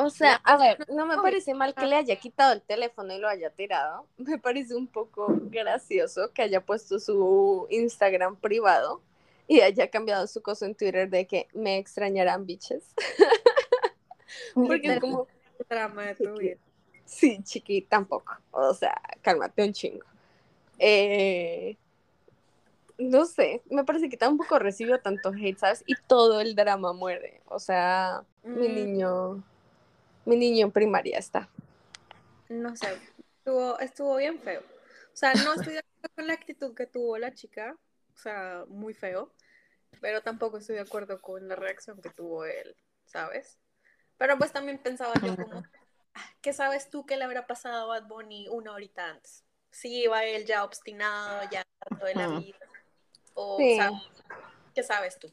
O sea, a ver, no me parece mal que le haya quitado el teléfono y lo haya tirado. Me parece un poco gracioso que haya puesto su Instagram privado y haya cambiado su cosa en Twitter de que me extrañarán bitches. Porque es como, drama de tu vida. sí, chiqui, tampoco. O sea, cálmate un chingo. Eh, no sé, me parece que tampoco recibió tanto hate, ¿sabes? Y todo el drama muere. O sea, mi Mm. niño, mi niño en primaria está. No sé, estuvo, estuvo bien feo. O sea, no estoy de acuerdo con la actitud que tuvo la chica, o sea, muy feo, pero tampoco estoy de acuerdo con la reacción que tuvo él, ¿sabes? Pero pues también pensaba yo como, "Ah, ¿qué sabes tú que le habrá pasado a Bad Bunny una horita antes? Si iba él ya obstinado, ya harto de la vida, o Sí. ¿sabes? ¿qué sabes tú?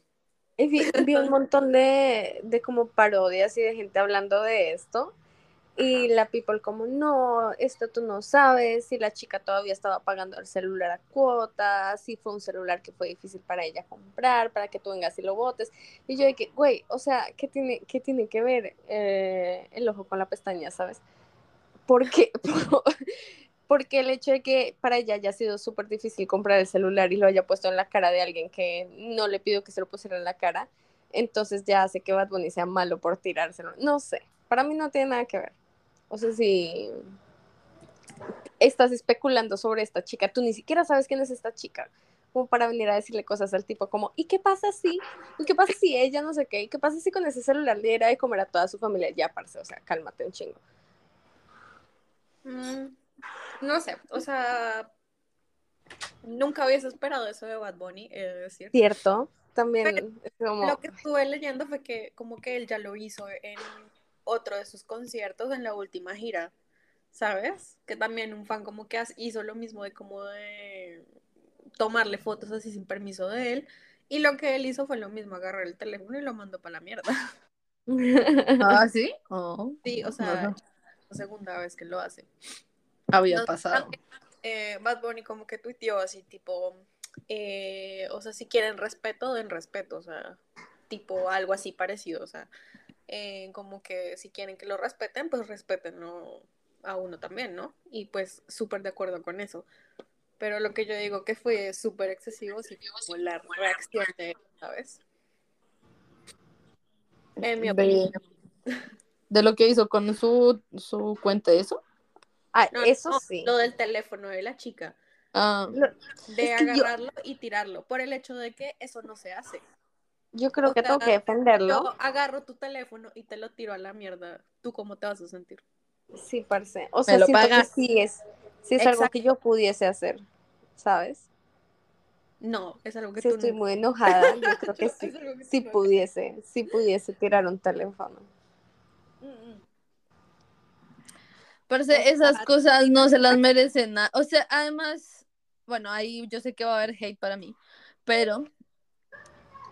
Y vi, vi un montón de, de como parodias y de gente hablando de esto. Y la people como, no, esto tú no sabes, si la chica todavía estaba pagando el celular a cuotas, si fue un celular que fue difícil para ella comprar, para que tú vengas y lo botes. Y yo que, güey, o sea, ¿qué tiene, qué tiene que ver eh, el ojo con la pestaña, sabes? Porque, porque el hecho de que para ella haya sido súper difícil comprar el celular y lo haya puesto en la cara de alguien que no le pidió que se lo pusiera en la cara, entonces ya hace que Bad Bunny sea malo por tirárselo. No sé, para mí no tiene nada que ver. O sea, si estás especulando sobre esta chica, tú ni siquiera sabes quién es esta chica. como para venir a decirle cosas al tipo como, ¿y qué pasa si? ¿Y qué pasa si ella no sé qué? ¿Y qué pasa si con ese celular le diera de comer a toda su familia? Ya, parce, o sea, cálmate un chingo. Mm, no sé, o sea, nunca hubiese esperado eso de Bad Bunny, es decir. Cierto, también es como... Lo que estuve leyendo fue que como que él ya lo hizo en otro de sus conciertos en la última gira, ¿sabes? Que también un fan como que hizo lo mismo de como de tomarle fotos así sin permiso de él. Y lo que él hizo fue lo mismo, agarrar el teléfono y lo mandó para la mierda. ¿Ah, sí? Oh. Sí, o sea, la segunda vez que lo hace. Había pasado. Eh, Bad Bunny como que tuiteó así, tipo, eh, o sea, si quieren respeto, den respeto, o sea, tipo algo así parecido, o sea, eh, como que si quieren que lo respeten, pues respetenlo a uno también, ¿no? Y pues súper de acuerdo con eso. Pero lo que yo digo que fue súper excesivo, sí, como la reacción de, ¿sabes? En mi opinión. De, lo que hizo con su, su cuenta, ¿eso? Ah, eso sí. Lo del teléfono de la chica. Ah. De agarrarlo y tirarlo, por el hecho de que eso no se hace. Yo creo que tengo que defenderlo. Yo agarro tu teléfono y te lo tiro a la mierda. ¿Tú cómo te vas a sentir? Sí, parce. O sea, lo pagas. sí es, sí es algo que yo pudiese hacer, ¿sabes? No, es algo que sí, tú estoy muy enojada. Yo creo que sí. sí pudiese, sí pudiese tirar un teléfono. Parce, esas cosas no se las merecen nada. O sea, además, bueno, ahí yo sé que va a haber hate para mí, pero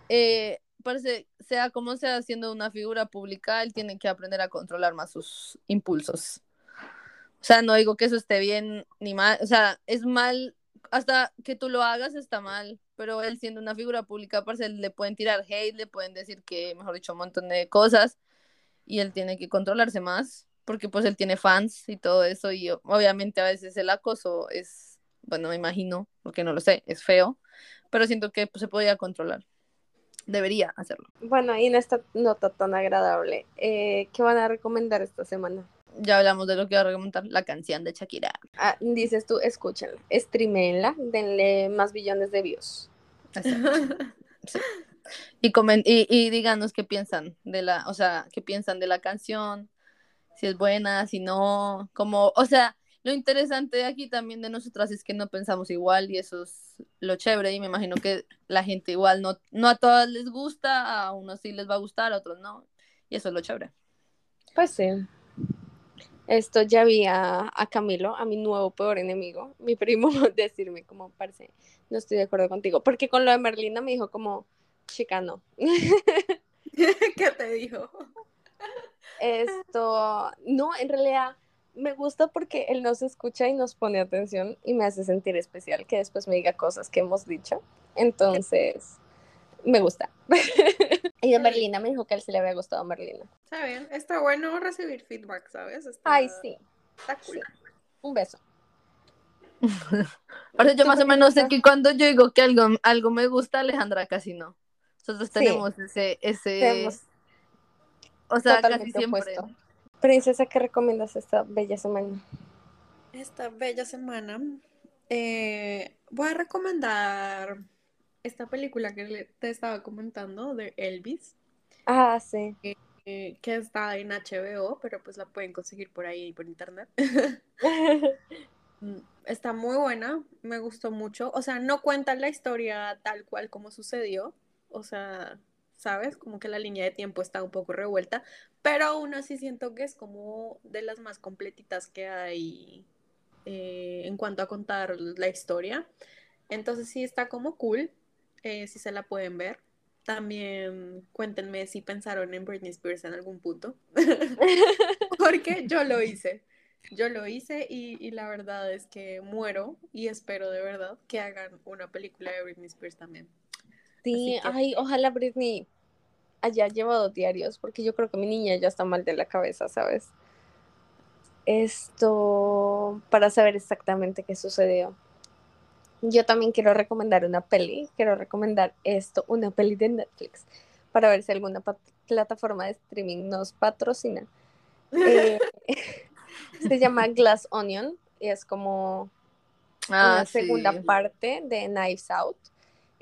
eh, parece, sea como sea, siendo una figura pública, él tiene que aprender a controlar más sus impulsos. O sea, no digo que eso esté bien ni mal, o sea, es mal, hasta que tú lo hagas está mal, pero él siendo una figura pública, parece, le pueden tirar hate, le pueden decir que, mejor dicho, un montón de cosas, y él tiene que controlarse más, porque pues él tiene fans y todo eso, y obviamente a veces el acoso es, bueno, me imagino, porque no lo sé, es feo, pero siento que pues, se podía controlar debería hacerlo. Bueno, y en esta nota tan agradable, eh, ¿qué van a recomendar esta semana? Ya hablamos de lo que va a recomendar, la canción de Shakira. Ah, dices tú, escúchenla, streamenla, denle más billones de views. Y, comen y, y díganos qué piensan de la, o sea, qué piensan de la canción, si es buena, si no, como, o sea, lo interesante de aquí también de nosotras es que no pensamos igual y eso es lo chévere y me imagino que la gente igual no, no a todas les gusta, a unos sí les va a gustar, a otros no, y eso es lo chévere. Pues sí. Esto ya vi a, Camilo, a mi nuevo peor enemigo, mi primo, decirme como, parece, no estoy de acuerdo contigo, porque con lo de Merlina me dijo como, chica, no. ¿Qué te dijo? Esto, no, en realidad me gusta porque él nos escucha y nos pone atención y me hace sentir especial que después me diga cosas que hemos dicho. Entonces, me gusta. y de Merlina me dijo que a él sí le había gustado Merlina. Está bien, está bueno recibir feedback, ¿sabes? Ay, sí. Está cool. Un beso. Ahora yo más o menos sé que cuando yo digo que algo, algo me gusta, Alejandra casi no. Nosotros tenemos ese, ese... o sea, casi siempre. Princesa, ¿qué recomiendas esta bella semana? Esta bella semana eh, voy a recomendar esta película que te estaba comentando de Elvis. Ah, sí. que está en HBO, pero pues la pueden conseguir por ahí, por internet. Mm, está muy buena, me gustó mucho. O sea, no cuenta la historia tal cual como sucedió. O sea, ¿sabes? Como que la línea de tiempo está un poco revuelta, pero aún así siento que es como de las más completitas que hay eh, en cuanto a contar la historia. Entonces sí está como cool, eh, si se la pueden ver. También cuéntenme si pensaron en Britney Spears en algún punto, porque yo lo hice. Yo lo hice y, y, la verdad es que muero y espero de verdad que hagan una película de Britney Spears también. Sí, ay, ojalá Britney haya llevado diarios, porque yo creo que mi niña ya está mal de la cabeza, ¿sabes? Esto, para saber exactamente qué sucedió. Yo también quiero recomendar una peli, quiero recomendar esto, una peli de Netflix, para ver si alguna plataforma de streaming nos patrocina. Eh, se llama Glass Onion y es como la ah, segunda parte de Knives Out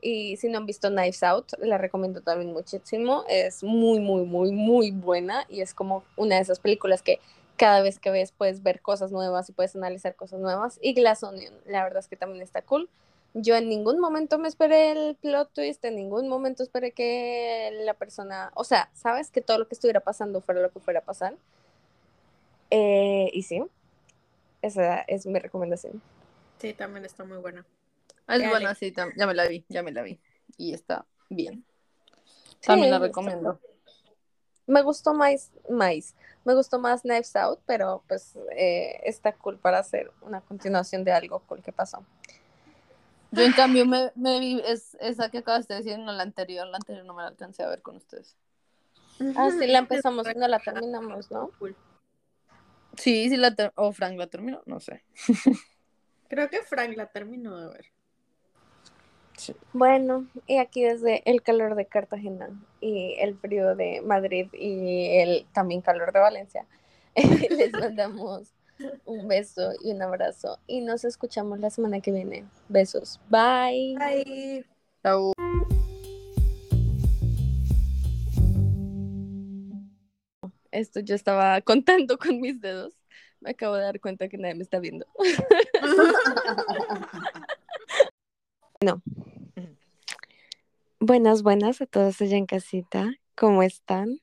y si no han visto Knives Out, la recomiendo también muchísimo. Es muy, muy, muy, muy buena y es como una de esas películas que cada vez que ves puedes ver cosas nuevas y puedes analizar cosas nuevas. Y Glass Onion, la verdad es que también está cool. Yo en ningún momento me esperé el plot twist, en ningún momento esperé que la persona, o sea, sabes que todo lo que estuviera pasando fuera lo que fuera a pasar. Eh, y sí, esa es mi recomendación. Sí, también está muy buena. Es buena, sí, ya me la vi, ya me la vi. Y está bien. También la recomiendo. Me gustó más, más, me gustó más Knives Out, pero pues eh, está cool para hacer una continuación de algo cool que pasó. Yo en cambio me, me vi es, esa que acabaste de decir, no la anterior, la anterior no me la alcancé a ver con ustedes. Ah, sí, la empezamos y no la terminamos, ¿no? Cool. Sí, sí la ter- o Frank la terminó, no sé. Creo que Frank la terminó de ver. Bueno, y aquí desde el calor de Cartagena y el frío de Madrid y el también calor de Valencia, les mandamos un beso y un abrazo y nos escuchamos la semana que viene. Besos. Bye. Bye. Chau. Esto yo estaba contando con mis dedos. Me acabo de dar cuenta que nadie me está viendo. Buenas, buenas a todos allá en casita. ¿Cómo están?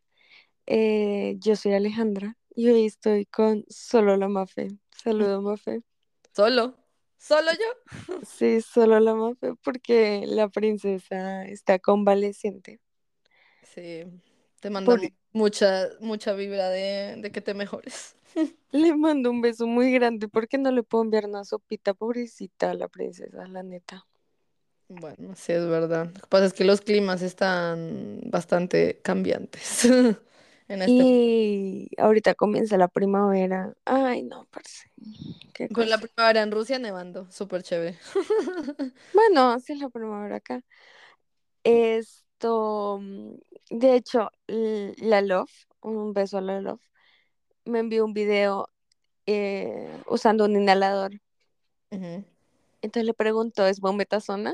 Eh, yo soy Alejandra y hoy estoy con solo la Mafe. Saludo, Mafe. Solo, solo yo. Sí, solo la Mafe porque la princesa está convaleciente. Sí, te mando Por- mucha, mucha vibra de, de que te mejores. Le mando un beso muy grande porque no le puedo enviar una sopita, pobrecita, a la princesa, la neta. Bueno, sí es verdad. Lo que pasa es que los climas están bastante cambiantes en este Y ahorita comienza la primavera. Ay, no, parce. Qué Con la cosa. primavera en Rusia nevando, súper chévere. Bueno, así es la primavera acá. Esto, mm, de hecho, l- la Love, un beso a la Love, me envió un video eh, usando un inhalador. Ujú. Entonces le pregunto, ¿es mometasona?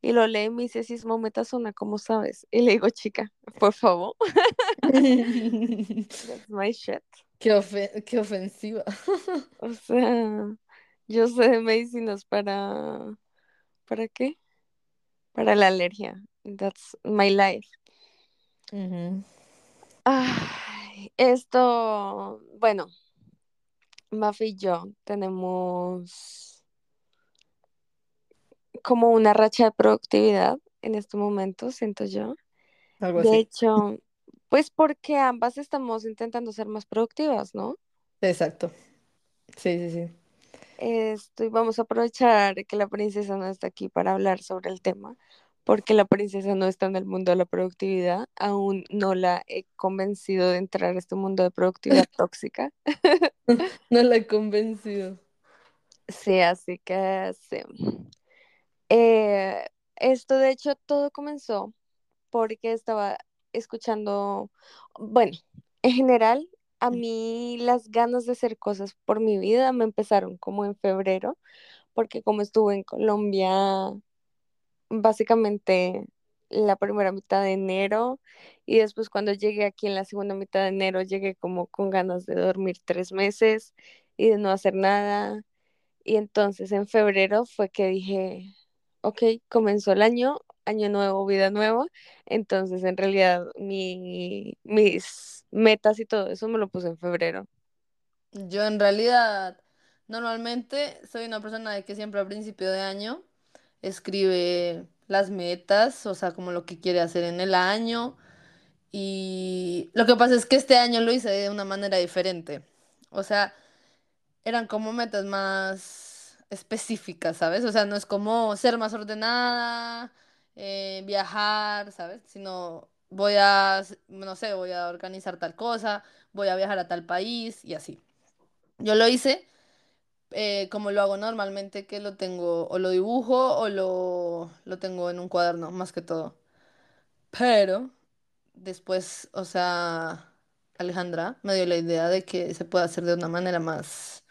Y lo lee y me dice, sí, es mometasona, ¿cómo sabes? Y le digo, chica, por favor, that's my shit. Qué, ofe- qué ofensiva. O sea, yo sé de medicinas para, ¿para qué? Para la alergia. That's my life. Ujú. Ay, esto, bueno, Mafi y yo tenemos como una racha de productividad en este momento, siento yo. Algo De así. hecho, pues porque ambas estamos intentando ser más productivas, ¿no? Exacto. Sí, sí, sí. Esto, y vamos a aprovechar que la princesa no está aquí para hablar sobre el tema, porque la princesa no está en el mundo de la productividad, aún no la he convencido de entrar a este mundo de productividad tóxica. No la he convencido. Sí, así que sí. Eh, esto de hecho todo comenzó porque estaba escuchando, bueno, en general, a mí las ganas de hacer cosas por mi vida me empezaron como en febrero, porque como estuve en Colombia básicamente la primera mitad de enero y después cuando llegué aquí en la segunda mitad de enero llegué como con ganas de dormir tres meses y de no hacer nada. Y entonces en febrero fue que dije, ok, comenzó el año, año nuevo, vida nueva. Entonces en realidad mi, mis metas y todo eso me lo puse en febrero. Yo en realidad, normalmente soy una persona de que siempre al principio de año escribe las metas, o sea, como lo que quiere hacer en el año. Y lo que pasa es que este año lo hice de una manera diferente. O sea, eran como metas más específicas, ¿sabes? O sea, no es como ser más ordenada, eh, viajar, ¿sabes? Sino voy a, no sé, voy a organizar tal cosa, voy a viajar a tal país y así. Yo lo hice eh, como lo hago normalmente, que lo tengo, o lo dibujo o lo, lo tengo en un cuaderno, más que todo. Pero después, o sea, Alejandra me dio la idea de que se puede hacer de una manera más,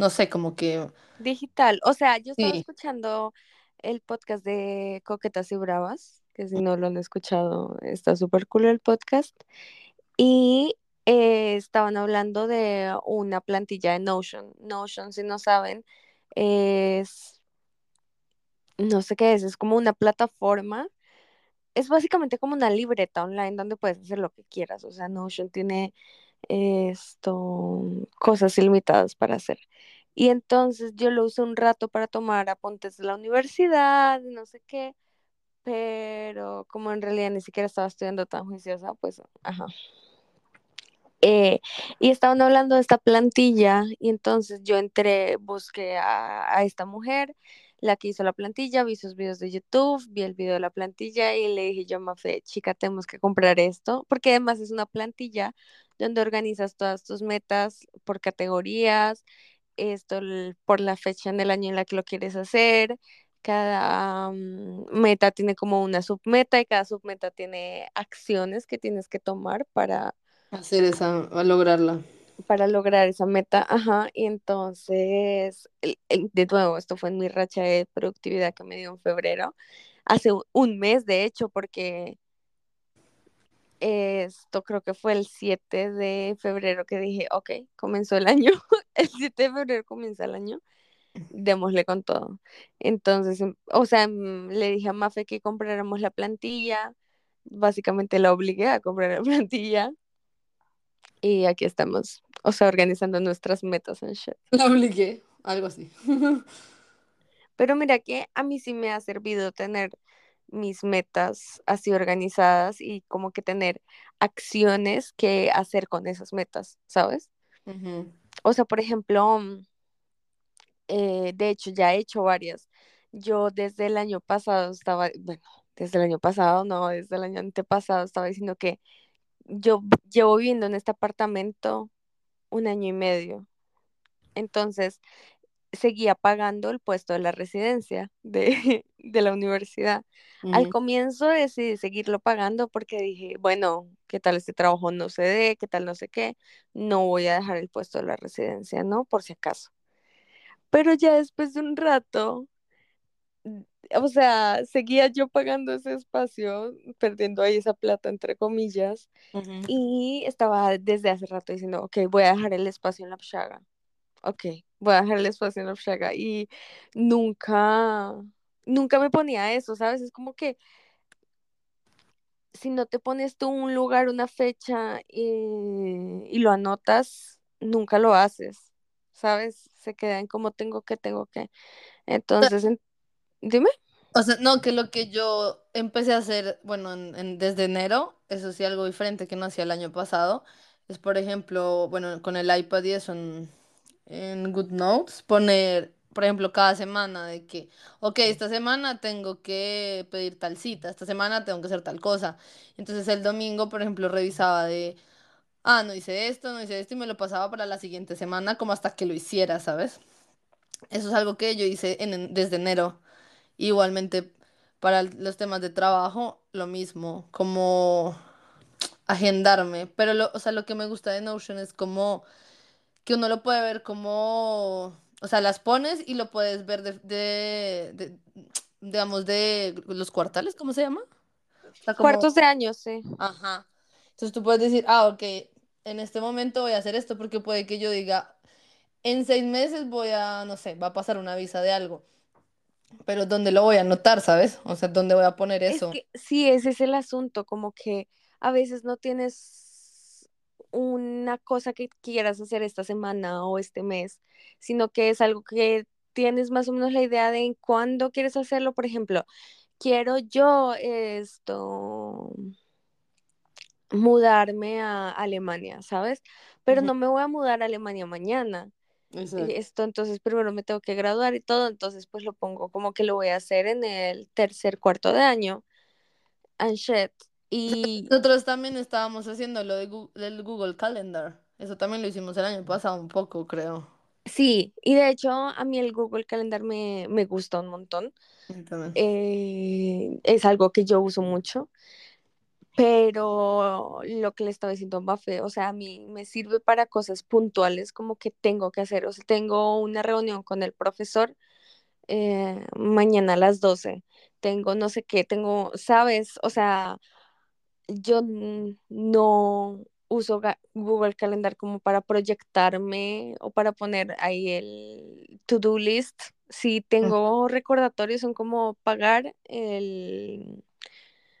no sé, como que... Digital, o sea, yo estaba Sí. escuchando el podcast de Coquetas y Bravas, que si no lo han escuchado, está súper cool el podcast. Y eh, estaban hablando de una plantilla de Notion. Notion, si no saben, es, no sé qué es, es como una plataforma. Es básicamente como una libreta online donde puedes hacer lo que quieras. O sea, Notion tiene esto, cosas ilimitadas para hacer. Y entonces yo lo usé un rato para tomar apuntes de la universidad, no sé qué, pero como en realidad ni siquiera estaba estudiando tan juiciosa, pues, ajá. Eh, y estaban hablando de esta plantilla y entonces yo entré, busqué a, a, esta mujer, la que hizo la plantilla, vi sus videos de YouTube, vi el video de la plantilla y le dije yo, Mafe, chica, tenemos que comprar esto, porque además es una plantilla donde organizas todas tus metas por categorías, esto por la fecha en el año en la que lo quieres hacer. Cada um, meta tiene como una submeta y cada submeta tiene acciones que tienes que tomar para hacer esa, a lograrla. Para lograr esa meta, ajá. Y entonces, el, el, de nuevo, esto fue en mi racha de productividad que me dio en febrero, hace un mes, de hecho, porque esto creo que fue el 7 de febrero que dije, ok, comenzó el año, el 7 de febrero comienza el año, démosle con todo. Entonces, em, o sea, mm, le dije a Mafe que compráramos la plantilla, básicamente la obligué a comprar la plantilla y aquí estamos, o sea, organizando nuestras metas en shit. La obligué, algo así. Pero mira que a mí sí me ha servido tener mis metas así organizadas y como que tener acciones que hacer con esas metas, ¿sabes? O sea, por ejemplo, mm, eh, de hecho ya he hecho varias. Yo desde el año pasado estaba, bueno, desde el año pasado, no, desde el año antepasado estaba diciendo que yo llevo viviendo en este apartamento un año y medio. Entonces, seguía pagando el puesto de la residencia de, de la universidad. Al comienzo decidí seguirlo pagando porque dije, bueno, ¿qué tal este trabajo no se dé? ¿Qué tal no sé qué? No voy a dejar el puesto de la residencia, ¿no? Por si acaso. Pero ya después de un rato, o sea, seguía yo pagando ese espacio, perdiendo ahí esa plata, entre comillas, y estaba desde hace rato diciendo, ok, voy a dejar el espacio en la Pshaga. Ok, voy a dejar el espacio en la Pshaga. Y nunca, nunca me ponía eso, ¿sabes? Es como que si no te pones tú un lugar, una fecha y, y lo anotas, nunca lo haces, ¿sabes? Se queda en como tengo que, tengo que. Entonces, en- dime. O sea, no, que lo que yo empecé a hacer, bueno, en- desde enero, eso sí, algo diferente que no hacía el año pasado, es por ejemplo, bueno, con el iPad y eso en, en GoodNotes, poner, por ejemplo, cada semana de que, ok, esta semana tengo que pedir tal cita, esta semana tengo que hacer tal cosa. Entonces el domingo, por ejemplo, revisaba de, ah, no hice esto, no hice esto y me lo pasaba para la siguiente semana como hasta que lo hiciera, ¿sabes? Eso es algo que yo hice desde enero. Igualmente, para los temas de trabajo, lo mismo, como agendarme. Pero, lo, o sea, lo que me gusta de Notion es como que uno lo puede ver como, o sea, las pones y lo puedes ver de, de, de- digamos, de los cuartales, ¿cómo se llama? O sea, como, Cuartos de año, sí. ajá. Entonces tú puedes decir, ah, ok, en este momento voy a hacer esto porque puede que yo diga, en seis meses voy a, no sé, va a pasar una visa de algo. Pero ¿dónde lo voy a anotar, sabes? O sea, ¿dónde voy a poner Es eso? que sí, ese es el asunto, como que a veces no tienes una cosa que quieras hacer esta semana o este mes, sino que es algo que tienes más o menos la idea de en cuándo quieres hacerlo. Por ejemplo, quiero yo esto mudarme a Alemania, ¿sabes? Pero no me voy a mudar a Alemania mañana. Exacto. Esto, entonces primero me tengo que graduar y todo, entonces pues lo pongo como que lo voy a hacer en el tercer cuarto de año and shit. Y Nosotros también estábamos haciendo lo de Gu- del Google Calendar. Eso también lo hicimos el año pasado un poco, creo. sí, y de hecho a mí el Google Calendar me, me gusta un montón. Eh, es algo que yo uso mucho, pero lo que le estaba diciendo a o sea, a mí me sirve para cosas puntuales como que tengo que hacer. O sea, tengo una reunión con el profesor eh, mañana a las 12 tengo no sé qué, tengo, sabes, o sea, yo no uso Google Calendar como para proyectarme o para poner ahí el to-do list. Si tengo recordatorios, son como pagar el...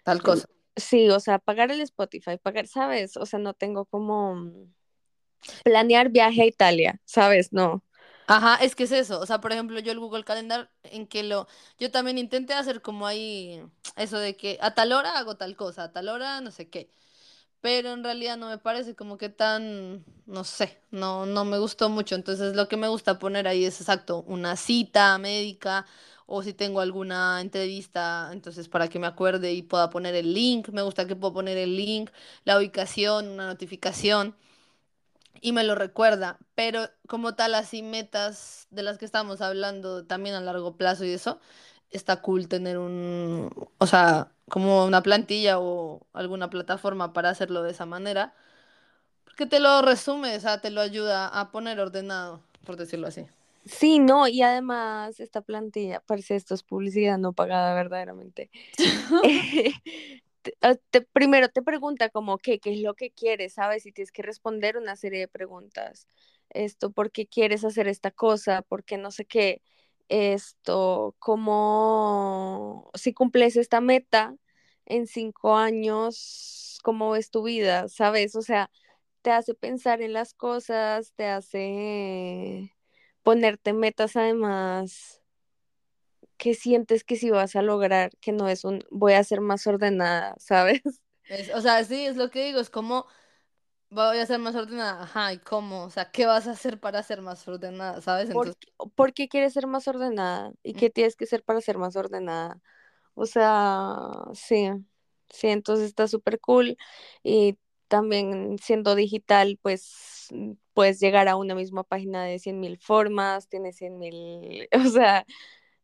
Tal cosa. Sí, o sea, pagar el Spotify, pagar, ¿sabes? O sea, no tengo como planear viaje a Italia, ¿sabes? No. Ajá, es que es eso. O sea, por ejemplo, yo el Google Calendar, en que lo. Yo también intenté hacer como ahí. Eso de que a tal hora hago tal cosa, a tal hora no sé qué. Pero en realidad no me parece como que tan. No sé, no, no me gustó mucho. Entonces, lo que me gusta poner ahí es exacto, una cita médica. O si tengo alguna entrevista, entonces para que me acuerde y pueda poner el link. Me gusta que puedo poner el link, la ubicación, una notificación y me lo recuerda, pero como tal, así metas de las que estamos hablando también a largo plazo y eso, está cool tener un, o sea, como una plantilla o alguna plataforma para hacerlo de esa manera, porque te lo resume, o sea, te lo ayuda a poner ordenado, por decirlo así. Sí, no, y además esta plantilla, parece esto es publicidad no pagada verdaderamente. Ah, te, primero te pregunta como qué, qué es lo que quieres, ¿sabes? Y tienes que responder una serie de preguntas. Esto, ¿por qué quieres hacer esta cosa? ¿Por qué no sé qué? Esto, ¿cómo, si cumples esta meta en cinco años, cómo ves tu vida? ¿Sabes? O sea, te hace pensar en las cosas, te hace ponerte metas además que sientes que si vas a lograr, que no es un voy a ser más ordenada, ¿sabes? o sea, sí, es lo que digo, es como voy a ser más ordenada, ajá, ¿y cómo? O sea, ¿qué vas a hacer para ser más ordenada, ¿sabes? Entonces... ¿Por, qué quieres ser más ordenada? ¿Y qué tienes que ser para ser más ordenada? O sea, sí, sí, entonces está súper cool y también siendo digital, pues puedes llegar a una misma página de 100 mil formas, tiene 100 mil, o sea,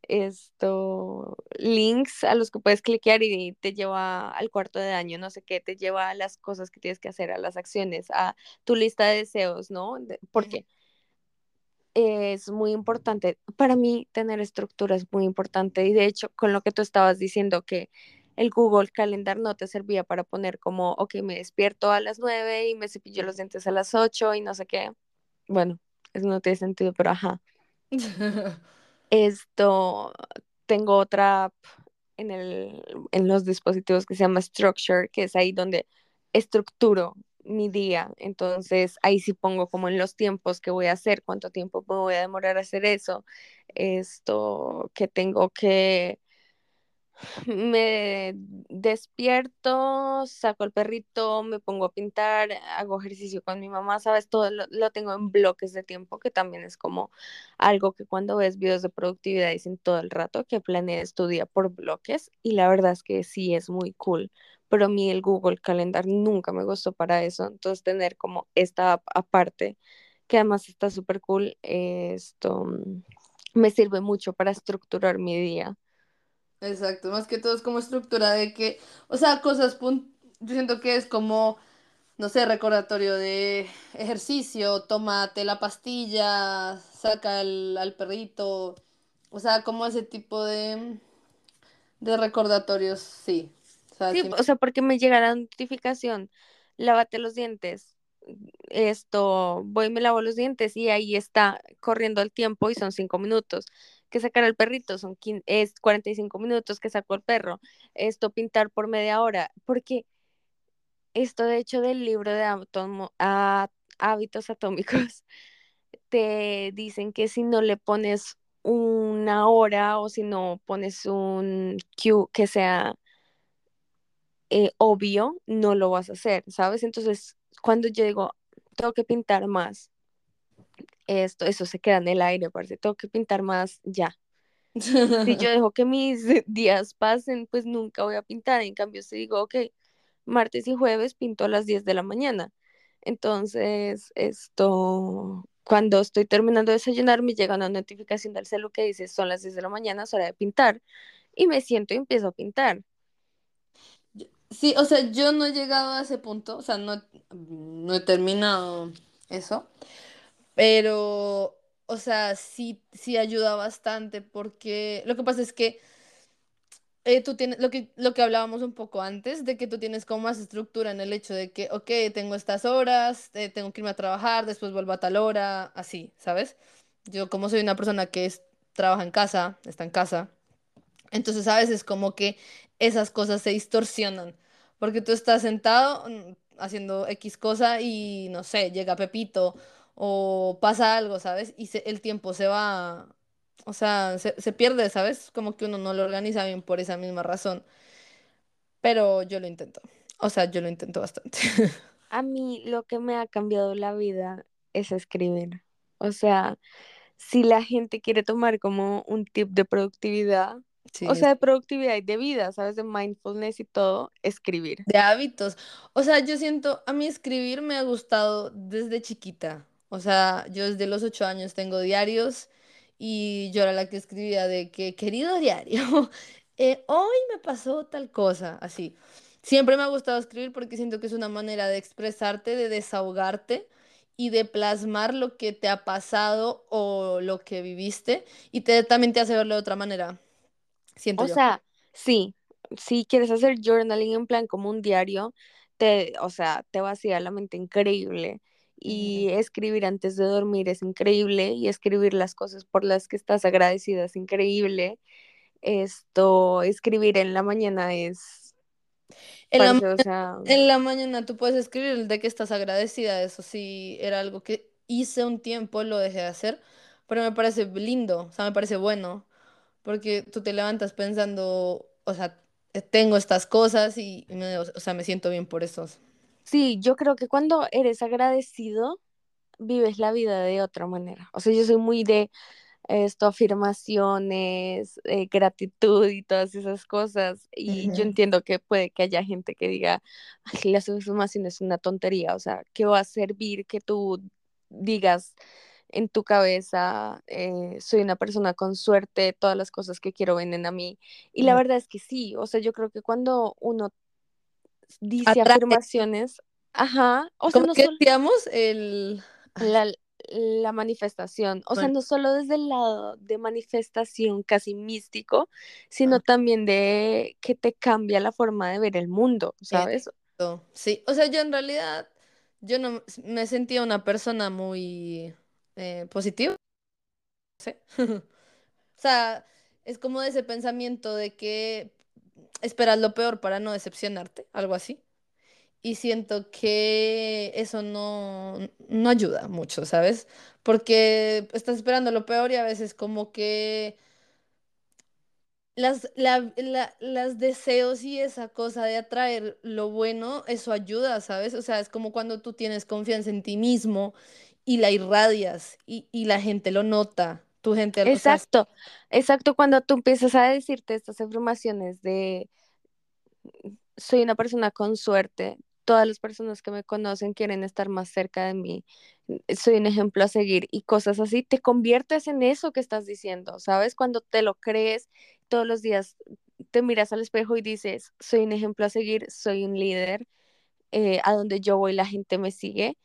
esto, links a los que puedes cliquear y te lleva al cuarto de año, no sé qué, te lleva a las cosas que tienes que hacer, a las acciones, a tu lista de deseos, ¿no? Porque es muy importante, para mí tener estructura es muy importante y de hecho con lo que tú estabas diciendo que el Google Calendar no te servía para poner como, ok, me despierto a las nueve y me cepillo los dientes a las ocho y no sé qué. Bueno, eso no tiene sentido, pero ajá. Esto, tengo otra app en, el, en los dispositivos que se llama Structure, que es ahí donde estructuro mi día. Entonces, ahí sí pongo como en los tiempos que voy a hacer, cuánto tiempo me voy a demorar a hacer eso, esto, que tengo que me despierto, saco el perrito, me pongo a pintar, hago ejercicio con mi mamá, sabes, todo lo, tengo en bloques de tiempo, que también es como algo que cuando ves videos de productividad dicen todo el rato que planees tu día por bloques y la verdad es que sí es muy cool, pero a mí el Google Calendar nunca me gustó para eso, entonces tener como esta app aparte, que además está súper cool, esto mm, me sirve mucho para estructurar mi día Exacto, más que todo es como estructura de que, o sea, cosas, yo siento que es como, no sé, recordatorio de ejercicio, tómate la pastilla, saca al perrito, o sea, como ese tipo de, de recordatorios, sí. O sea, sí, o sea, porque me llega la notificación, lávate los dientes, esto, voy y me lavo los dientes y ahí está corriendo el tiempo y son cinco minutos que sacar al perrito, son es 45 minutos que sacó el perro, esto pintar por media hora, porque esto de hecho del libro de hábitos atómicos, te dicen que si no le pones una hora o si no pones un cue que sea eh, obvio, no lo vas a hacer, ¿sabes? Entonces, cuando yo digo, tengo que pintar más, esto, eso se queda en el aire, parece, tengo que pintar más ya. Si yo dejo que mis días pasen, pues nunca voy a pintar. En cambio, si digo, ok, martes y jueves pinto a las 10 de la mañana. Entonces, esto, cuando estoy terminando de desayunar, me llega una notificación del celular que dice, son las 10 de la mañana, es hora de pintar. Y me siento y empiezo a pintar. Sí, o sea, yo no he llegado a ese punto, o sea, no, no he terminado eso, pero o sea, sí, sí ayuda bastante porque lo que pasa es que eh, tú tienes lo que, lo que hablábamos un poco antes, de que tú tienes como más estructura en el hecho de que, ok, tengo estas horas, eh, tengo que irme a trabajar, después vuelvo a tal hora, así, ¿sabes? Yo como soy una persona que trabaja en casa, está en casa, entonces a veces como que esas cosas se distorsionan, porque tú estás sentado mm, haciendo X cosa y no sé, llega Pepito o pasa algo, ¿sabes? Y se- el tiempo se va, o sea, se, se pierde, ¿sabes? Como que uno no lo organiza bien por esa misma razón, pero yo lo intento, o sea, yo lo intento bastante. A mí lo que me ha cambiado la vida es escribir. O sea, si la gente quiere tomar como un tip de productividad, o sea, de productividad y de vida, ¿sabes? De mindfulness y todo, escribir. De hábitos. O sea, yo siento, a mí escribir me ha gustado desde chiquita. O sea, yo desde los ocho años tengo diarios y yo era la que escribía de que, querido diario, eh, hoy me pasó tal cosa, así. Siempre me ha gustado escribir porque siento que es una manera de expresarte, de desahogarte y de plasmar lo que te ha pasado o lo que viviste y te, también te hace verlo de otra manera, siento O yo. sea, sí, si quieres hacer journaling en plan como un diario, te, o sea, te vacía la mente increíble. Y escribir antes de dormir es increíble y escribir las cosas por las que estás agradecida es increíble. Esto, escribir en la mañana es, En la parce, o sea, En la mañana tú puedes escribir de que estás agradecida, eso sí era algo que hice un tiempo, lo dejé de hacer, pero me parece lindo, o sea, me parece bueno, porque tú te levantas pensando, o sea, tengo estas cosas y me, o sea, me siento bien por eso. Sí, yo creo que cuando eres agradecido, vives la vida de otra manera. O sea, yo soy muy de esto, afirmaciones, eh, gratitud y todas esas cosas. Y yo entiendo que puede que haya gente que diga, "Ay, las afirmaciones es una tontería, o sea, ¿qué va a servir que tú digas en tu cabeza, eh, soy una persona con suerte, todas las cosas que quiero vienen a mí? Y la Mm. verdad es que sí, o sea, yo creo que cuando uno dice Atrae, afirmaciones, ajá, o sea, no que solo decíamos, el... la, la manifestación, o sea, no solo desde el lado de manifestación casi místico, sino también de que te cambia la forma de ver el mundo, ¿sabes? sí, o sea, yo en realidad, yo no me sentía una persona muy eh, positiva, ¿sí? O sea, es como de ese pensamiento de que esperas lo peor para no decepcionarte, algo así. Y siento que eso no, no ayuda mucho, ¿sabes? Porque estás esperando lo peor y a veces como que las, la, la- las deseos y esa cosa de atraer lo bueno, eso ayuda, ¿sabes? O sea, es como cuando tú tienes confianza en ti mismo y la irradias y, y la gente lo nota. Tu gente, Exacto, exacto, cuando tú empiezas a decirte estas afirmaciones de soy una persona con suerte. Todas las personas que me conocen quieren estar más cerca de mí. Soy un ejemplo a seguir y cosas así. Te conviertes en eso que estás diciendo, ¿sabes? Cuando te lo crees todos los días, te miras al espejo y dices, soy un ejemplo a seguir, soy un líder, eh, a donde yo voy la gente me sigue.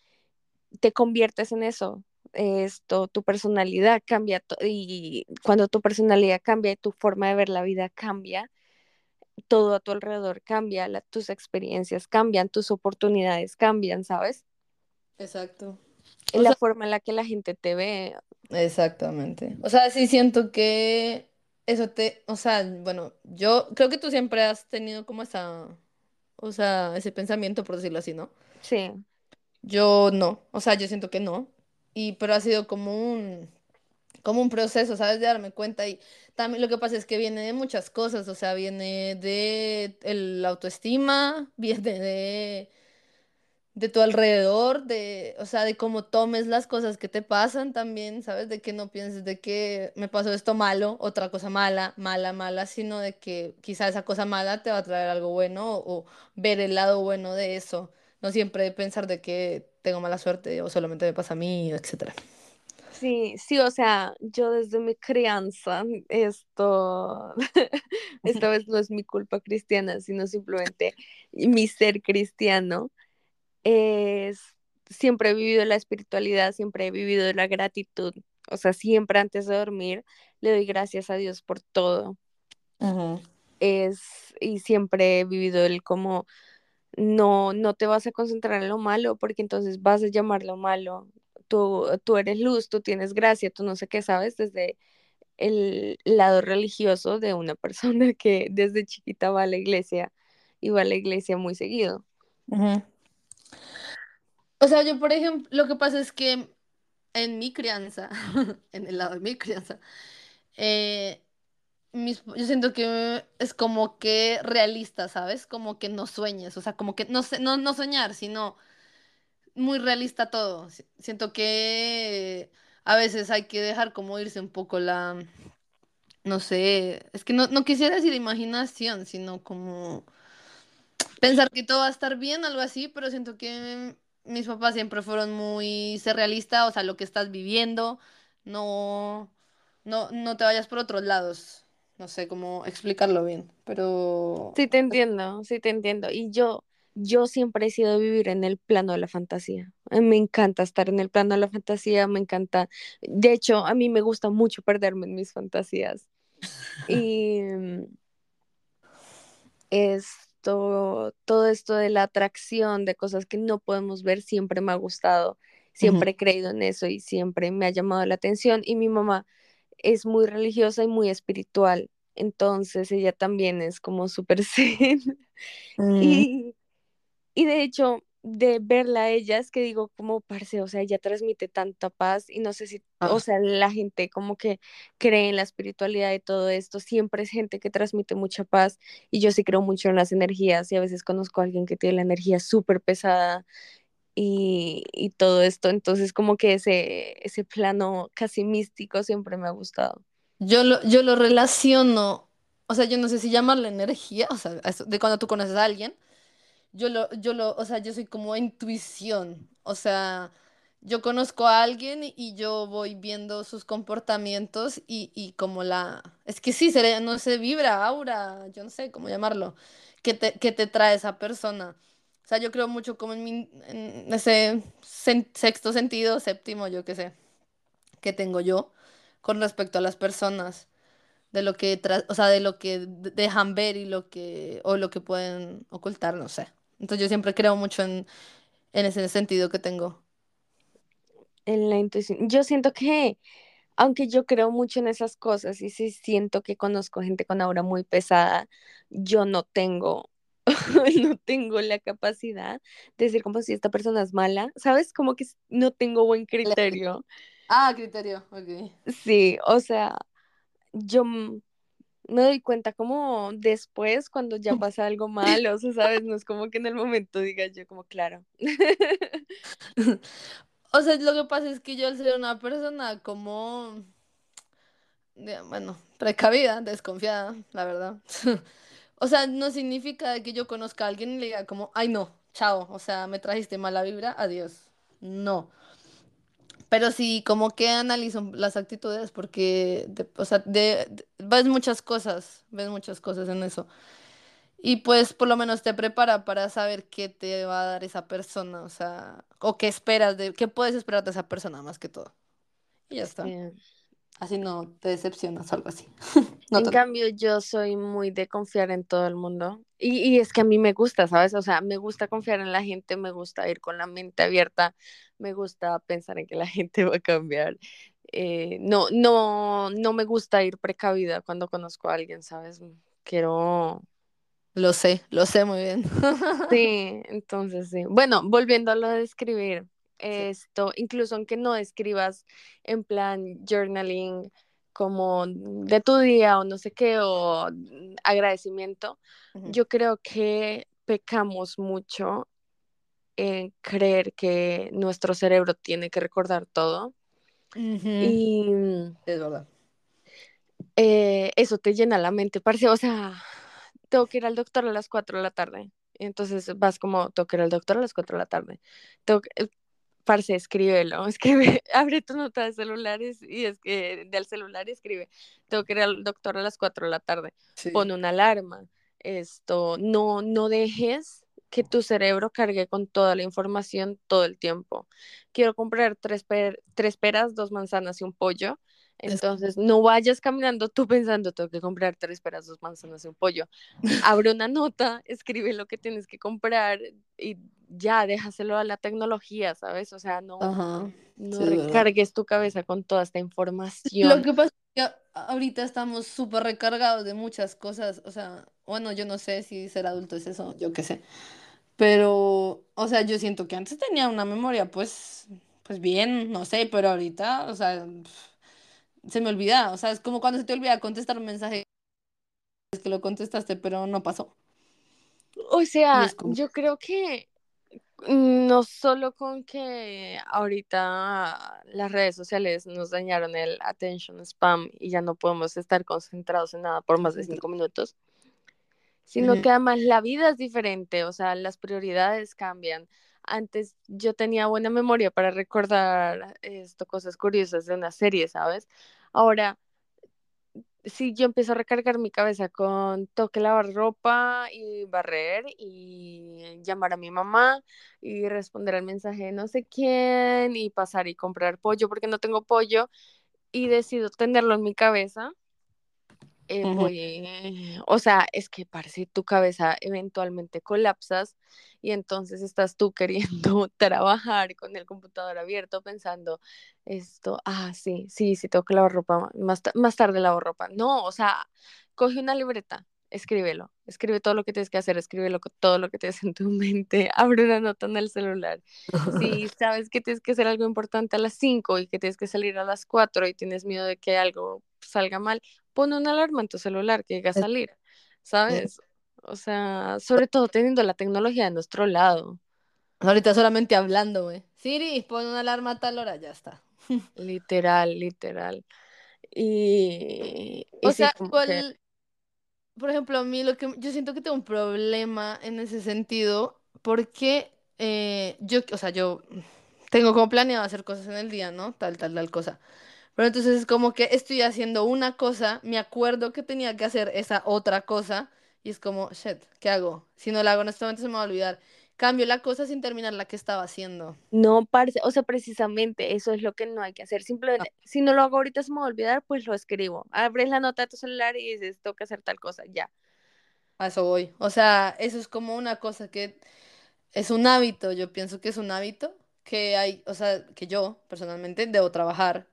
Te conviertes en eso. Esto, tu personalidad cambia y cuando tu personalidad cambia y tu forma de ver la vida cambia todo a tu alrededor cambia, la- tus experiencias cambian, tus oportunidades cambian, ¿sabes? exacto. O La sea, forma en la que la gente te ve. Exactamente. O sea, sí siento que eso te, o sea, bueno, yo creo que tú siempre has tenido como esa, o sea, ese pensamiento, por decirlo así, ¿no? Sí, Yo no, o sea, yo siento que no. Y pero ha sido como un, como un proceso, ¿sabes? De darme cuenta y también lo que pasa es que viene de muchas cosas, o sea, viene de el autoestima, viene de de tu alrededor, de, o sea, de cómo tomes las cosas que te pasan también, ¿sabes? De que no pienses de que me pasó esto malo, otra cosa mala, mala, mala, sino de que quizá esa cosa mala te va a traer algo bueno o, o ver el lado bueno de eso. No siempre pensar de que tengo mala suerte o solamente me pasa a mí, etcétera. sí, sí, o sea, yo desde mi crianza, esto, esta vez no es mi culpa cristiana, sino simplemente mi ser cristiano, es, siempre he vivido la espiritualidad, siempre he vivido la gratitud. O sea, siempre antes de dormir le doy gracias a Dios por todo. Es, y siempre he vivido el como, no, no te vas a concentrar en lo malo porque entonces vas a llamar lo malo. Tú, tú eres luz, tú tienes gracia, tú no sé qué sabes desde el lado religioso de una persona que desde chiquita va a la iglesia y va a la iglesia muy seguido. O sea, yo, por ejemplo, lo que pasa es que en mi crianza, en el lado de mi crianza, eh, yo siento que es como que realista, ¿sabes? Como que no sueñes, o sea, como que no, no, no soñar, sino muy realista todo. Siento que a veces hay que dejar como irse un poco la, no sé, es que no, no quisiera decir imaginación, sino como pensar que todo va a estar bien, algo así, pero siento que mis papás siempre fueron muy ser realista, o sea, lo que estás viviendo, no, no, no te vayas por otros lados. No sé cómo explicarlo bien, pero... Sí, te entiendo, sí, te entiendo. Y yo, yo siempre he sido vivir en el plano de la fantasía. Me encanta estar en el plano de la fantasía, me encanta. De hecho, a mí me gusta mucho perderme en mis fantasías. Y mm, esto, todo esto de la atracción de cosas que no podemos ver siempre me ha gustado. Siempre he creído en eso y siempre me ha llamado la atención. Y mi mamá es muy religiosa y muy espiritual. Entonces ella también es como súper zen. Mm. Y, y de hecho, de verla a ella es que digo, como parce, o sea, ella transmite tanta paz y no sé si, o sea, la gente como que cree en la espiritualidad de todo esto, siempre es gente que transmite mucha paz y yo sí creo mucho en las energías y a veces conozco a alguien que tiene la energía súper pesada y, y, todo esto, entonces como que ese, ese plano casi místico siempre me ha gustado. Yo lo, yo lo relaciono, o sea, yo no sé si llamarle energía, o sea, de cuando tú conoces a alguien yo lo, yo lo, o sea, yo soy como intuición, o sea, yo conozco a alguien y yo voy viendo sus comportamientos y, y como la, es que sí, se, no se vibra, aura, yo no sé cómo llamarlo, que te, que te trae esa persona. O sea, yo creo mucho como en, mi, en ese sexto sentido, séptimo, yo qué sé, que tengo yo con respecto a las personas de lo que, o sea, de lo que dejan ver y lo que, o lo que pueden ocultar, no sé. Entonces yo siempre creo mucho en, ese sentido que tengo. En la intuición. Yo siento que, aunque yo creo mucho en esas cosas y sí siento que conozco gente con aura muy pesada, yo no tengo, no tengo la capacidad de decir como si esta persona es mala, ¿sabes? Como que no tengo buen criterio. Ah, criterio, ok. Sí, o sea, yo me doy cuenta como después cuando ya pasa algo malo, o sea, sabes, no es como que en el momento diga yo como claro. o sea, lo que pasa es que yo al ser una persona como, bueno, precavida, desconfiada, la verdad. O sea, no significa que yo conozca a alguien y le diga como, ay no, chao, o sea, me trajiste mala vibra, adiós. No. Pero sí, como que analizo las actitudes porque, o sea, ves muchas cosas, ves muchas cosas en eso. Y pues por lo menos te prepara para saber qué te va a dar esa persona, o sea, o qué esperas de, qué puedes esperar de esa persona más que todo. Y ya está. Así no te decepcionas o algo así. en cambio, yo soy muy de confiar en todo el mundo. Y, y, es que a mí me gusta, ¿sabes? O sea, me gusta confiar en la gente, me gusta ir con la mente abierta, me gusta pensar en que la gente va a cambiar. Eh, no, no, no me gusta ir precavida cuando conozco a alguien, ¿sabes? Quiero... Lo sé, lo sé muy bien. sí, entonces sí. Bueno, volviendo a lo de escribir, esto, incluso aunque no escribas en plan journaling como de tu día o no sé qué, o agradecimiento, yo creo que pecamos mucho en creer que nuestro cerebro tiene que recordar todo. Y es verdad. Eh, eso te llena la mente, parece, o sea, tengo que ir al doctor a las 4 de la tarde. Entonces vas como, tengo que ir al doctor a las 4 de la tarde. Tengo que, parce, escríbelo, escribe, abre tu nota de celulares y es que del celular y escribe, tengo que ir al doctor a las 4 de la tarde, pon una alarma, esto, no, no dejes que tu cerebro cargue con toda la información todo el tiempo. Quiero comprar tres, tres peras, dos manzanas y un pollo. Entonces, no vayas caminando tú pensando, tengo que comprar tres peras, dos manzanas y un pollo. Abre una nota, escribe lo que tienes que comprar y ya, déjaselo a la tecnología, ¿sabes? O sea, no, no recargues tu cabeza con toda esta información. Lo que pasa es que ahorita estamos súper recargados de muchas cosas, o sea, bueno, yo no sé si ser adulto es eso, yo qué sé. Pero, o sea, yo siento que antes tenía una memoria, pues, pues bien, no sé, pero ahorita, o sea, se me olvida, o sea, es como cuando se te olvida contestar un mensaje, es que lo contestaste, pero no pasó. O sea, yo creo que no solo con que ahorita las redes sociales nos dañaron el attention spam y ya no podemos estar concentrados en nada por más de cinco minutos, sino que además la vida es diferente, o sea, las prioridades cambian. Antes yo tenía buena memoria para recordar esto, cosas curiosas de una serie, ¿sabes? Ahora, si yo empiezo a recargar mi cabeza con toque lavar ropa y barrer y llamar a mi mamá y responder al mensaje de no sé quién y pasar y comprar pollo porque no tengo pollo y decido tenerlo en mi cabeza, eh, o sea, es que parece tu cabeza eventualmente colapsas y entonces estás tú queriendo trabajar con el computador abierto pensando esto, ah, sí, sí, sí, tengo que lavar ropa, más, más tarde lavo ropa. No, o sea, coge una libreta, escríbelo, escribe todo lo que tienes que hacer, escríbelo todo lo que tienes en tu mente, abre una nota en el celular. Si sabes que tienes que hacer algo importante a las 5 y que tienes que salir a las 4 y tienes miedo de que algo salga mal, pon una alarma en tu celular que llegue a salir, ¿sabes? O sea, sobre todo teniendo la tecnología de nuestro lado. Ahorita solamente hablando, güey. Siri, pon una alarma a tal hora, ya está. literal, literal. Y, o sea, por ejemplo, a mí lo que yo siento que tengo un problema en ese sentido, porque eh, yo, o sea, yo tengo como planeado hacer cosas en el día, ¿no? Tal, tal, tal cosa. Pero entonces es como que estoy haciendo una cosa, me acuerdo que tenía que hacer esa otra cosa y es como, shit, ¿qué hago? Si no la hago en este momento se me va a olvidar. Cambio la cosa sin terminar la que estaba haciendo. No, parece, o sea, precisamente eso es lo que no hay que hacer. Simplemente, si no lo hago ahorita se me va a olvidar, pues lo escribo. Abres la nota de tu celular y dices, tengo que hacer tal cosa, ya. A eso voy. O sea, eso es como una cosa que es un hábito, yo pienso que es un hábito que hay, o sea, que yo personalmente debo trabajar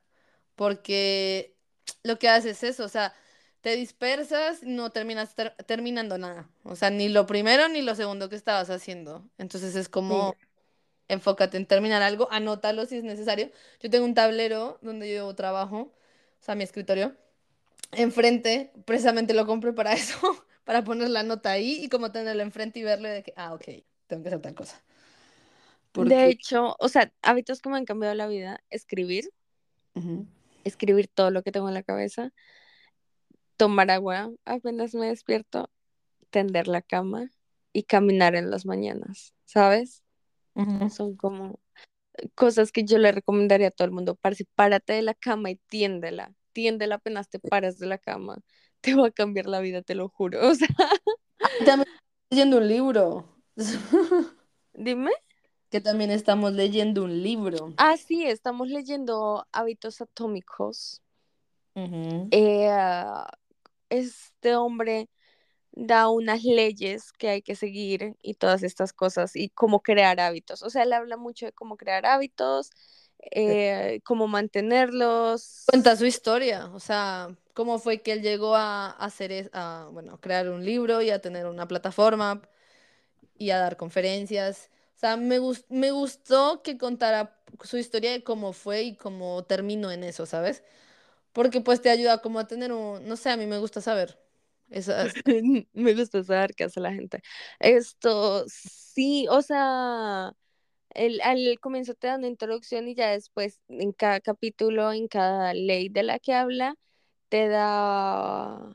porque lo que haces es eso, o sea, te dispersas, no terminas terminando nada, o sea, ni lo primero ni lo segundo que estabas haciendo. Entonces es como, enfócate en terminar algo, anótalo si es necesario. Yo tengo un tablero donde yo trabajo, o sea, mi escritorio, enfrente, precisamente lo compré para eso, para poner la nota ahí y como tenerlo enfrente y verle de que, ah, ok, tengo que hacer tal cosa. De hecho, o sea, hábitos me han cambiado la vida, escribir escribir todo lo que tengo en la cabeza, tomar agua apenas me despierto, tender la cama y caminar en las mañanas, ¿sabes? Son como cosas que yo le recomendaría a todo el mundo. Parece, párate de la cama y tiéndela. Tiéndela apenas te paras de la cama. Te va a cambiar la vida, te lo juro. O sea... También leyendo un libro. Dime que también estamos leyendo un libro. Ah, sí, estamos leyendo Hábitos Atómicos. Eh, este hombre da unas leyes que hay que seguir y todas estas cosas y cómo crear hábitos. O sea, él habla mucho de cómo crear hábitos, eh, cómo mantenerlos. Cuenta su historia, o sea, cómo fue que él llegó a hacer, a, bueno, crear un libro y a tener una plataforma y a dar conferencias sea, me, me gustó que contara su historia de cómo fue y cómo terminó en eso, ¿sabes? Porque pues te ayuda como a tener un, no sé, a mí me gusta saber. me gusta saber qué hace la gente. Esto, sí, o sea, el, al comienzo te da una introducción y ya después en cada capítulo, en cada ley de la que habla, te da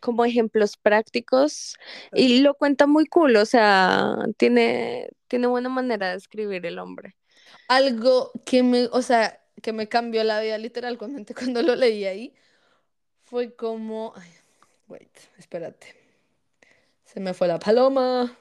como ejemplos prácticos y lo cuenta muy cool, o sea, tiene, tiene buena manera de escribir el hombre. Algo que me, o sea, que me cambió la vida literalmente cuando lo leí ahí, fue como, ay, wait, espérate, se me fue la paloma.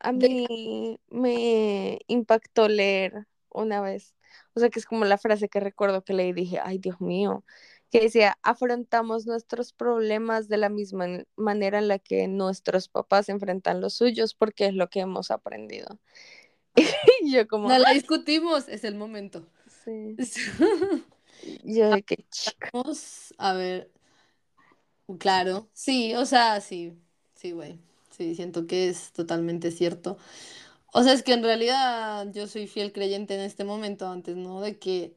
A mí me impactó leer una vez, o sea que es como la frase que recuerdo que leí y dije, ay Dios mío, que decía, afrontamos nuestros problemas de la misma manera en la que nuestros papás enfrentan los suyos porque es lo que hemos aprendido. Y yo como, No la discutimos, es el momento. sí, yo de que. Vamos a ver. Claro, sí, o sea, sí, sí, güey. Sí, siento que es totalmente cierto. O sea, es que en realidad yo soy fiel creyente en este momento, antes, ¿no? De que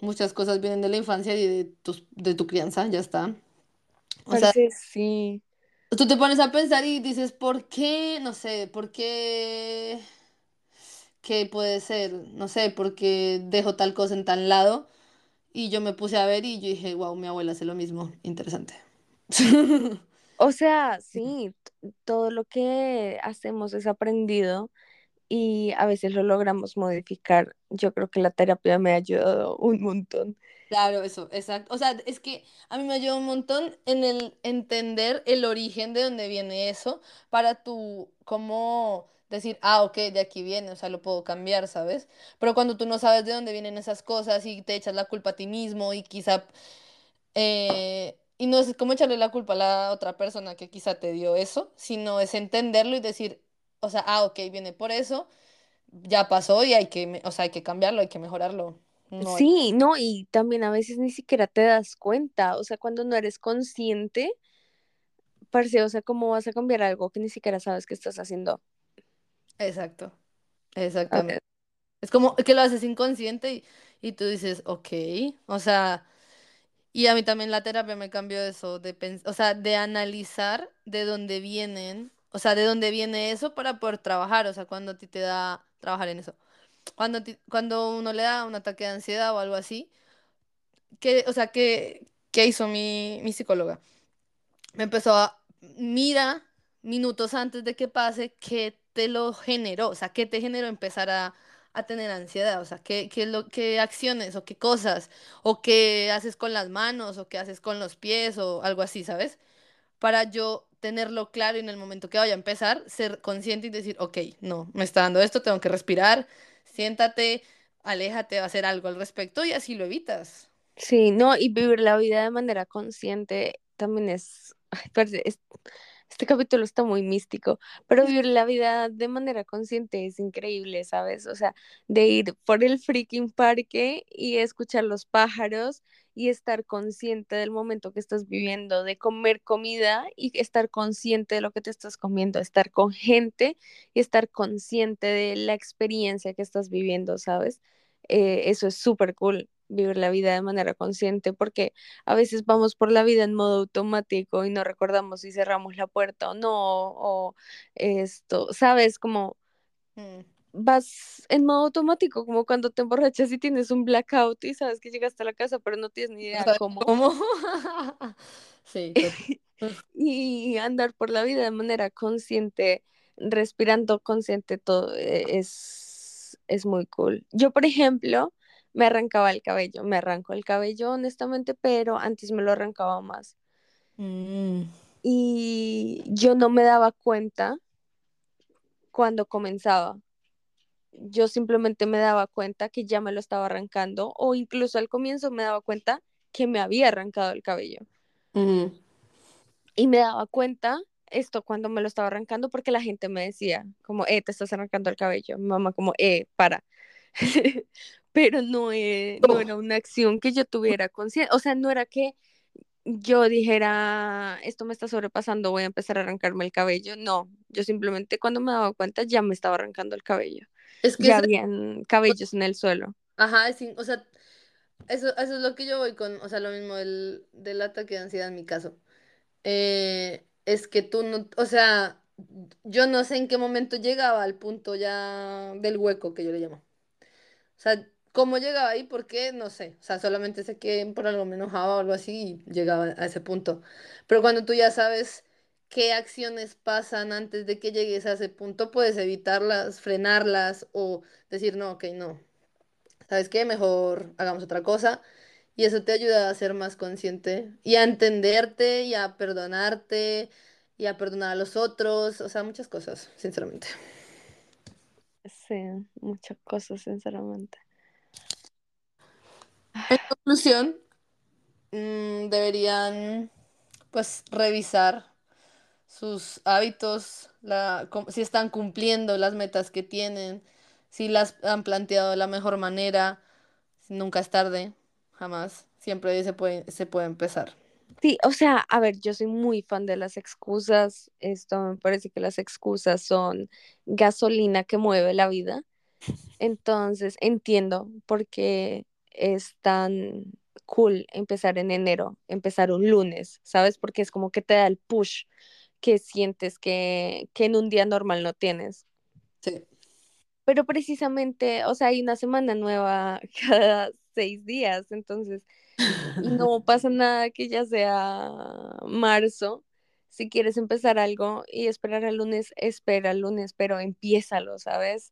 muchas cosas vienen de la infancia y de tus, de tu crianza, ya está. O sea, Parce, sí, tú te pones a pensar y dices, ¿por qué? No sé, ¿por qué? ¿Qué puede ser? No sé, ¿por qué dejo tal cosa en tal lado? Y yo me puse a ver y yo dije, wow, mi abuela hace lo mismo. Interesante. o sea, sí, todo lo que hacemos es aprendido y a veces lo logramos modificar. Yo creo que la terapia me ha ayudado un montón. Claro, eso, exacto. O sea, es que a mí me ayuda un montón en el entender el origen de dónde viene eso para tú como decir, ah, ok, de aquí viene, o sea, lo puedo cambiar, ¿sabes? Pero cuando tú no sabes de dónde vienen esas cosas y te echas la culpa a ti mismo y quizá, eh, y no es como echarle la culpa a la otra persona que quizá te dio eso, sino es entenderlo y decir, o sea, ah, ok, viene por eso, ya pasó y hay que, o sea, hay que cambiarlo, hay que mejorarlo. No hay... Sí, no, y también a veces ni siquiera te das cuenta, o sea, cuando no eres consciente, parce, o sea, ¿cómo vas a cambiar algo que ni siquiera sabes que estás haciendo? Exacto, exactamente. Es como que lo haces inconsciente y, y tú dices, ok, o sea, y a mí también la terapia me cambió eso, de o sea, de analizar de dónde vienen, o sea, de dónde viene eso para poder trabajar, o sea, cuando a ti te da trabajar en eso. Cuando, ti- cuando uno le da un ataque de ansiedad o algo así, que, o sea, ¿qué, qué hizo mi, mi psicóloga? me empezó a, mira minutos antes de que pase qué te lo generó, o sea, qué te generó empezar a, a tener ansiedad, o sea, qué, qué, lo, qué acciones o qué cosas, o qué haces con las manos, o qué haces con los pies, o algo así, ¿sabes? Para yo tenerlo claro y en el momento que vaya a empezar, ser consciente y decir, ok, no, me está dando esto, tengo que respirar, siéntate, aléjate, a hacer algo al respecto y así lo evitas. sí, no, y vivir la vida de manera consciente también es, ay, es- este capítulo está muy místico, pero vivir la vida de manera consciente es increíble, ¿sabes? O sea, de ir por el freaking parque y escuchar los pájaros y estar consciente del momento que estás viviendo, de comer comida y estar consciente de lo que te estás comiendo, estar con gente y estar consciente de la experiencia que estás viviendo, ¿sabes? Eh, eso es súper cool, vivir la vida de manera consciente, porque a veces vamos por la vida en modo automático y no recordamos si cerramos la puerta o no, o esto, ¿sabes? Como Mm. Vas en modo automático, como cuando te emborrachas y tienes un blackout y sabes que llegaste a la casa, pero no tienes ni idea cómo. ¿Cómo? Sí. Y andar por la vida de manera consciente, respirando consciente, todo eh, es, es muy cool. Yo, por ejemplo, me arrancaba el cabello, me arranco el cabello honestamente, pero antes me lo arrancaba más. Mm. Y yo no me daba cuenta cuando comenzaba. Yo simplemente me daba cuenta que ya me lo estaba arrancando o incluso al comienzo me daba cuenta que me había arrancado el cabello. Y me daba cuenta esto cuando me lo estaba arrancando porque la gente me decía como, eh, te estás arrancando el cabello. Mi mamá como, eh, para. Pero no, eh, no era una acción que yo tuviera conciencia. O sea, no era que yo dijera, esto me está sobrepasando, voy a empezar a arrancarme el cabello. No, yo simplemente cuando me daba cuenta ya me estaba arrancando el cabello. Es que Ya ese- habían cabellos en el suelo. ajá, in- o sea, eso, eso es lo que yo voy con, o sea, lo mismo del, del ataque de ansiedad en mi caso. Eh, es que tú no, o sea, yo no sé en qué momento llegaba al punto ya del hueco que yo le llamo. O sea, cómo llegaba ahí, por qué, no sé. O sea, solamente sé que por algo me enojaba o algo así y llegaba a ese punto. Pero cuando tú ya sabes qué acciones pasan antes de que llegues a ese punto, puedes evitarlas, frenarlas o decir, no, ok, no. ¿Sabes qué? Mejor hagamos otra cosa. Y eso te ayuda a ser más consciente y a entenderte y a perdonarte y a perdonar a los otros. O sea, muchas cosas, sinceramente. Sí, muchas cosas, sinceramente. En conclusión, mm, deberían pues revisar sus hábitos, la, si están cumpliendo las metas que tienen, si las han planteado de la mejor manera. Nunca es tarde, jamás. Siempre se puede, se puede empezar. Sí, o sea, a ver, yo soy muy fan de las excusas. Esto me parece que las excusas son gasolina que mueve la vida. Entonces, entiendo por qué es tan cool empezar en enero, empezar un lunes, ¿sabes? Porque es como que te da el push que sientes que, que en un día normal no tienes. Sí. Pero precisamente, o sea, hay una semana nueva cada seis días, entonces no pasa nada que ya sea marzo. Si quieres empezar algo y esperar al lunes, espera al lunes, pero empiézalo, ¿sabes?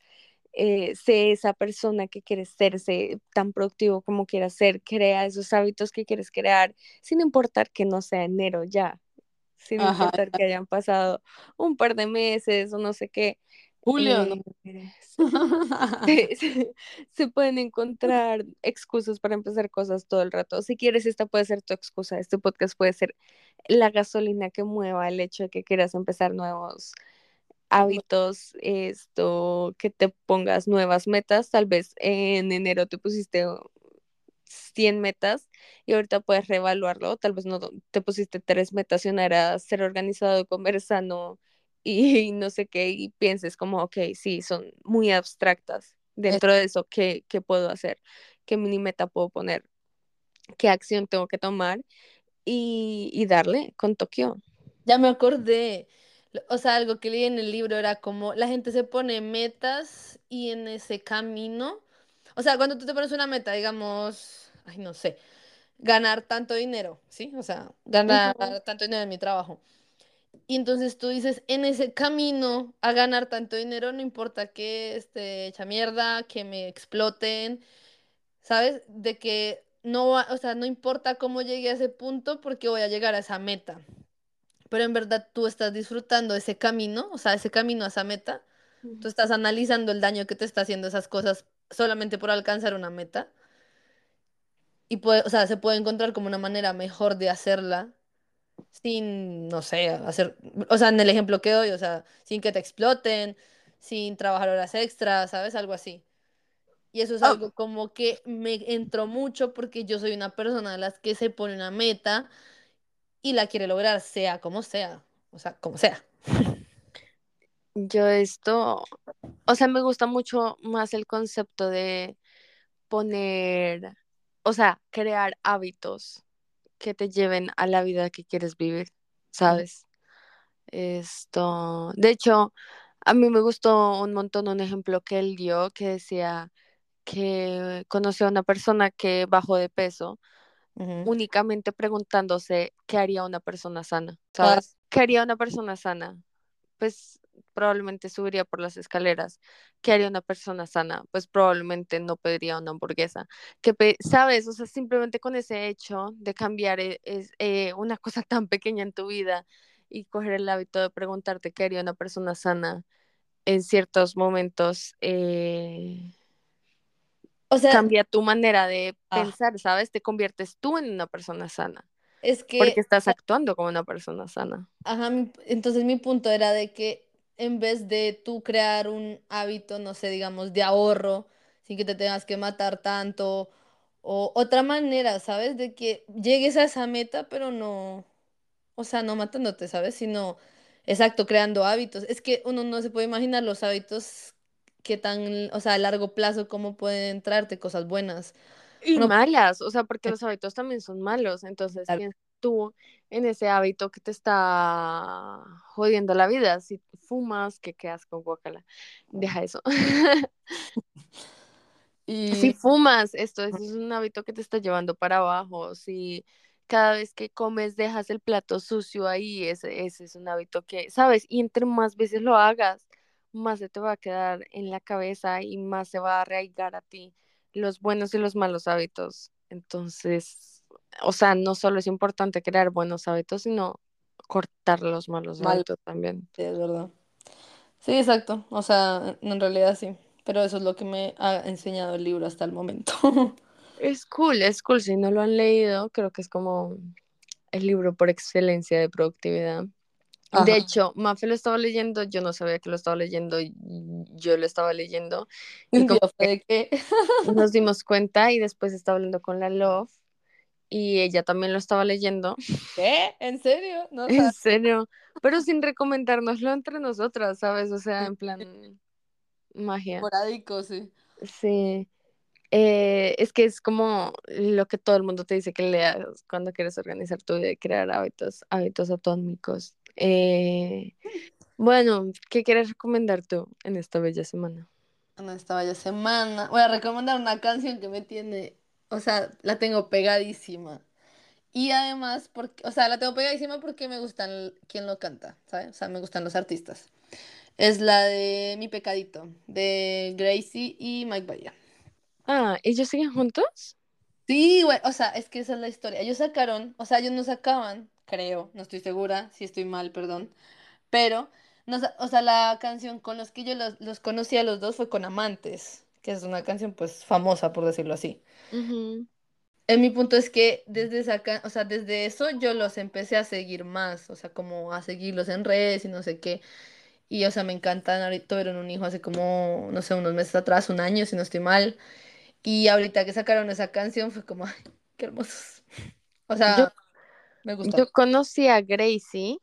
Eh, sé esa persona que quieres ser, sé tan productivo como quieras ser, crea esos hábitos que quieres crear, sin importar que no sea enero ya, sin Ajá. importar que hayan pasado un par de meses o no sé qué. Julio, ¿no? Eh, se, se- se pueden encontrar excusas para empezar cosas todo el rato. Si quieres, esta puede ser tu excusa. Este podcast puede ser la gasolina que mueva el hecho de que quieras empezar nuevos hábitos, esto, que te pongas nuevas metas. Tal vez en enero te pusiste 100 metas y ahorita puedes reevaluarlo. Tal vez no te pusiste tres metas y una era ser organizado, comer sano y no sé qué, y pienses como, ok, sí, son muy abstractas. Dentro de eso, ¿qué, qué puedo hacer? ¿Qué mini meta puedo poner? ¿Qué acción tengo que tomar? Y, y darle con Tokio. Ya me acordé. O sea, algo que leí en el libro era como la gente se pone metas y en ese camino, o sea, cuando tú te pones una meta, digamos, ay, no sé, ganar tanto dinero, ¿sí? O sea, ganar Ujú. tanto dinero en mi trabajo. Y entonces tú dices, en ese camino a ganar tanto dinero, no importa que esté hecha mierda, que me exploten, ¿sabes? De que no va, o sea, no importa cómo llegue a ese punto porque voy a llegar a esa meta. Pero en verdad tú estás disfrutando ese camino, o sea, ese camino a esa meta. Tú estás analizando el daño que te está haciendo esas cosas solamente por alcanzar una meta. Y puede, o sea, se puede encontrar como una manera mejor de hacerla sin, no sé, hacer, o sea, en el ejemplo que doy, o sea, sin que te exploten, sin trabajar horas extras, ¿sabes? Algo así. Y eso es Oh, algo como que me entró mucho porque yo soy una persona de las que se pone una meta y la quiere lograr, sea como sea, o sea, como sea. yo esto, o sea, me gusta mucho más el concepto de poner, o sea, crear hábitos que te lleven a la vida que quieres vivir, ¿sabes? Esto, de hecho, a mí me gustó un montón un ejemplo que él dio que decía que conoció a una persona que bajó de peso únicamente preguntándose qué haría una persona sana, Ah, ¿sabes? ¿Qué haría una persona sana? Pues probablemente subiría por las escaleras. ¿Qué haría una persona sana? Pues probablemente no pediría una hamburguesa. Que ¿Sabes? O sea, simplemente con ese hecho de cambiar e- es, eh, una cosa tan pequeña en tu vida y coger el hábito de preguntarte qué haría una persona sana en ciertos momentos, eh, O sea, cambia tu manera de ah, pensar, ¿sabes? Te conviertes tú en una persona sana, es porque que, estás actuando como una persona sana. ajá, entonces mi punto era de que en vez de tú crear un hábito, no sé, digamos, de ahorro, sin que te tengas que matar tanto, o otra manera, ¿sabes? De que llegues a esa meta, pero no, o sea, no matándote, ¿sabes? Sino, exacto, creando hábitos. Es que uno no se puede imaginar los hábitos que tan, o sea, a largo plazo, cómo pueden traerte cosas buenas. Y Uno malas, o sea, porque los hábitos también son malos, entonces piensa tú en ese hábito que te está jodiendo la vida. Si fumas, que quedas con guacala, deja eso. Si fumas, esto, esto es un hábito que te está llevando para abajo. Si cada vez que comes dejas el plato sucio ahí, ese, ese es un hábito que, ¿sabes? Y entre más veces lo hagas, más se te va a quedar en la cabeza y más se va a arraigar a ti los buenos y los malos hábitos. Entonces, o sea, no solo es importante crear buenos hábitos, sino cortar los malos mal, hábitos también. es verdad. Sí, exacto. O sea, en realidad sí. Pero eso es lo que me ha enseñado el libro hasta el momento. Es cool, es cool. Si no lo han leído, creo que es como el libro por excelencia de productividad. Ajá. De hecho, Mafe lo estaba leyendo, yo no sabía que lo estaba leyendo, yo lo estaba leyendo y como de que... nos dimos cuenta y después estaba hablando con la Love y ella también lo estaba leyendo. ¿Qué? ¿En serio? No, En serio, pero sin recomendárnoslo entre nosotras, ¿sabes? O sea, en plan magia. Moradico, sí. Sí. Eh, es que es como lo que todo el mundo te dice que leas cuando quieres organizar tu vida y crear hábitos, hábitos atómicos. Eh, bueno, ¿qué quieres recomendar tú en esta bella semana? En esta bella semana. Voy a recomendar una canción que me tiene, o sea, la tengo pegadísima. Y además, porque, o sea, la tengo pegadísima porque me gustan quién lo canta, ¿sabes? O sea, me gustan los artistas. Es la de Mi Pecadito, de Gracie y Mike Bahía. Ah, ¿ellos siguen juntos? Sí, güey, o sea, es que esa es la historia. Ellos sacaron, o sea, ellos no sacaban, creo, no estoy segura, si estoy mal, perdón, pero, no, o sea, la canción con los que yo los, los conocí a los dos fue con Amantes, que es una canción, pues, famosa, por decirlo así. En mi punto es que desde esa, o sea, desde eso yo los empecé a seguir más, o sea, como a seguirlos en redes y no sé qué. Y, o sea, me encantan. Ahorita tuvieron un hijo hace como, no sé, unos meses atrás, un año, si no estoy mal. Y ahorita que sacaron esa canción fue como, ay, qué hermosos. O Yo, sea, me gusta. yo conocí a Gracie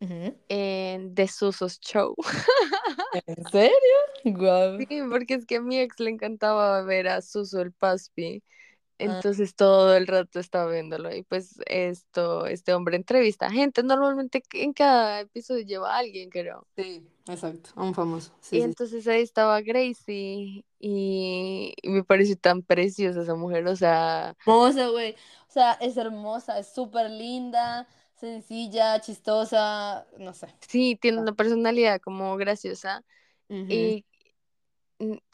Ujú. en The Susos Show. ¿En serio? Guau. Sí, porque es que a mi ex le encantaba ver a Suso el Paspi. Ah, Entonces todo el rato estaba viéndolo. Y pues esto, este hombre entrevista a gente. Normalmente en cada episodio lleva a alguien, creo. sí, exacto, un famoso. Y Sí, sí. entonces ahí estaba Gracie y, y me pareció tan preciosa esa mujer. O sea, Hermosa, güey. O sea, es hermosa, es súper linda, sencilla, chistosa, no sé. sí, tiene una personalidad como graciosa. Y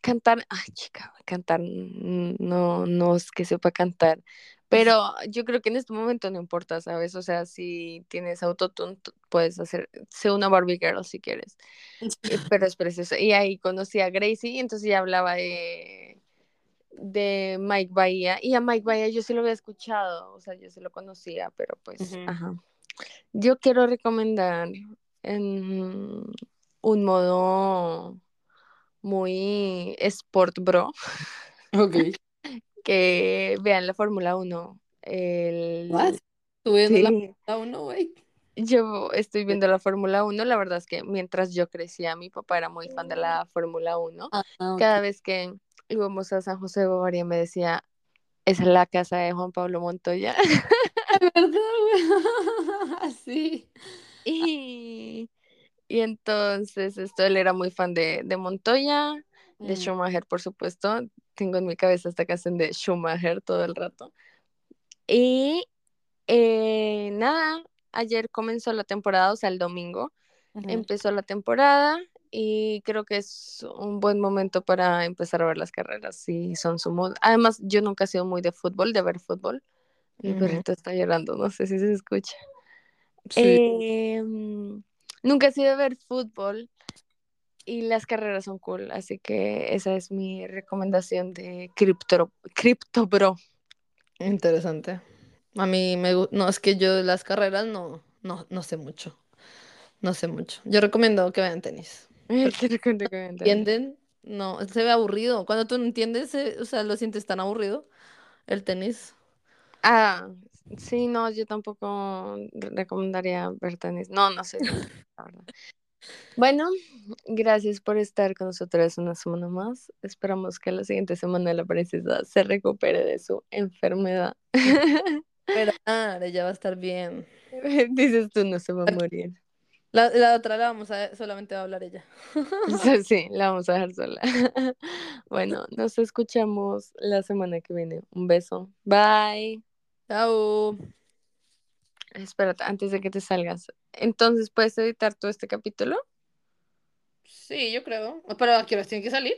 cantar, ay chica, cantar, no, no es que sepa cantar, pero yo creo que en este momento no importa, ¿sabes? O sea, si tienes autotune, puedes hacer, sé una Barbie Girl si quieres, Eh, pero es precioso. Y ahí conocí a Gracie y entonces ya hablaba de, de Mike Bahía, y a Mike Bahía yo sí lo había escuchado, o sea, yo sí lo conocía, pero pues, ajá. Yo quiero recomendar en un modo muy sport bro Ok. que vean la Fórmula 1. El... What? Estuve viendo la Fórmula 1, güey. yo estoy viendo la Fórmula 1. La verdad es que mientras yo crecía, mi papá era muy fan de la Fórmula 1. Ah, Cada ok. vez que íbamos a San José de me decía, esa es la casa de Juan Pablo Montoya. Verdad, güey. Sí. Y, y entonces esto, él era muy fan de, de Montoya, de Mm. Schumacher, por supuesto. Tengo en mi cabeza esta canción de Schumacher todo el rato. Y eh, nada, ayer comenzó la temporada, o sea, el domingo empezó la temporada y creo que es un buen momento para empezar a ver las carreras, si son su mood. Además, yo nunca he sido muy de fútbol, de ver fútbol. Mi perrito está llorando, no sé si se escucha. Sí. Em, nunca he sido de ver fútbol y las carreras son cool, así que esa es mi recomendación de Crypto, Crypto Bro. Interesante. A mí me gusta. No, es que yo las carreras no, no, no sé mucho. No sé mucho. Yo recomiendo que vean tenis. Te recomiendo que vean tenis. ¿Entienden? No, se ve aburrido. Cuando tú no entiendes, se- o sea, lo sientes tan aburrido. El tenis. Ah, sí, no, yo tampoco recomendaría ver tenis. No, no sé. Bueno, gracias por estar con nosotros una semana más. Esperamos que la siguiente semana la princesa se recupere de su enfermedad. Pero ah, ella va a estar bien. Dices tú, no se va a morir. La, la otra la vamos a, solamente va a hablar ella. Sí, la vamos a dejar sola. Bueno, nos escuchamos la semana que viene. Un beso. Bye. Chao. Espérate, antes de que te salgas. Entonces, ¿puedes editar todo este capítulo? Sí, yo creo. Pero ¿a qué horas tiene que salir?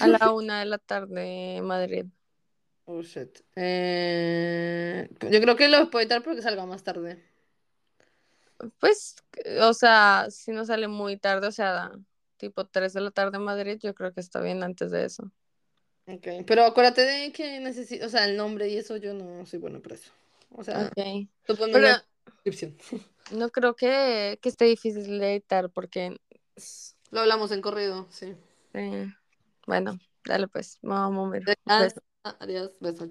A la una de la tarde, Madrid. Oh, shit. Eh, yo creo que lo puedo editar porque salga más tarde. Pues, o sea, si no sale muy tarde, o sea, tipo 3 de la tarde en Madrid, yo creo que está bien antes de eso. Ok, pero acuérdate de que necesito, o sea, el nombre y eso yo no soy bueno para eso. O sea, Ok. tú ponme Pero la descripción. no creo que, que esté difícil de editar porque, Lo hablamos en corrido, sí. eh, bueno, dale pues, vamos a mover. Adiós,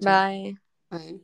chao. bye. Bye.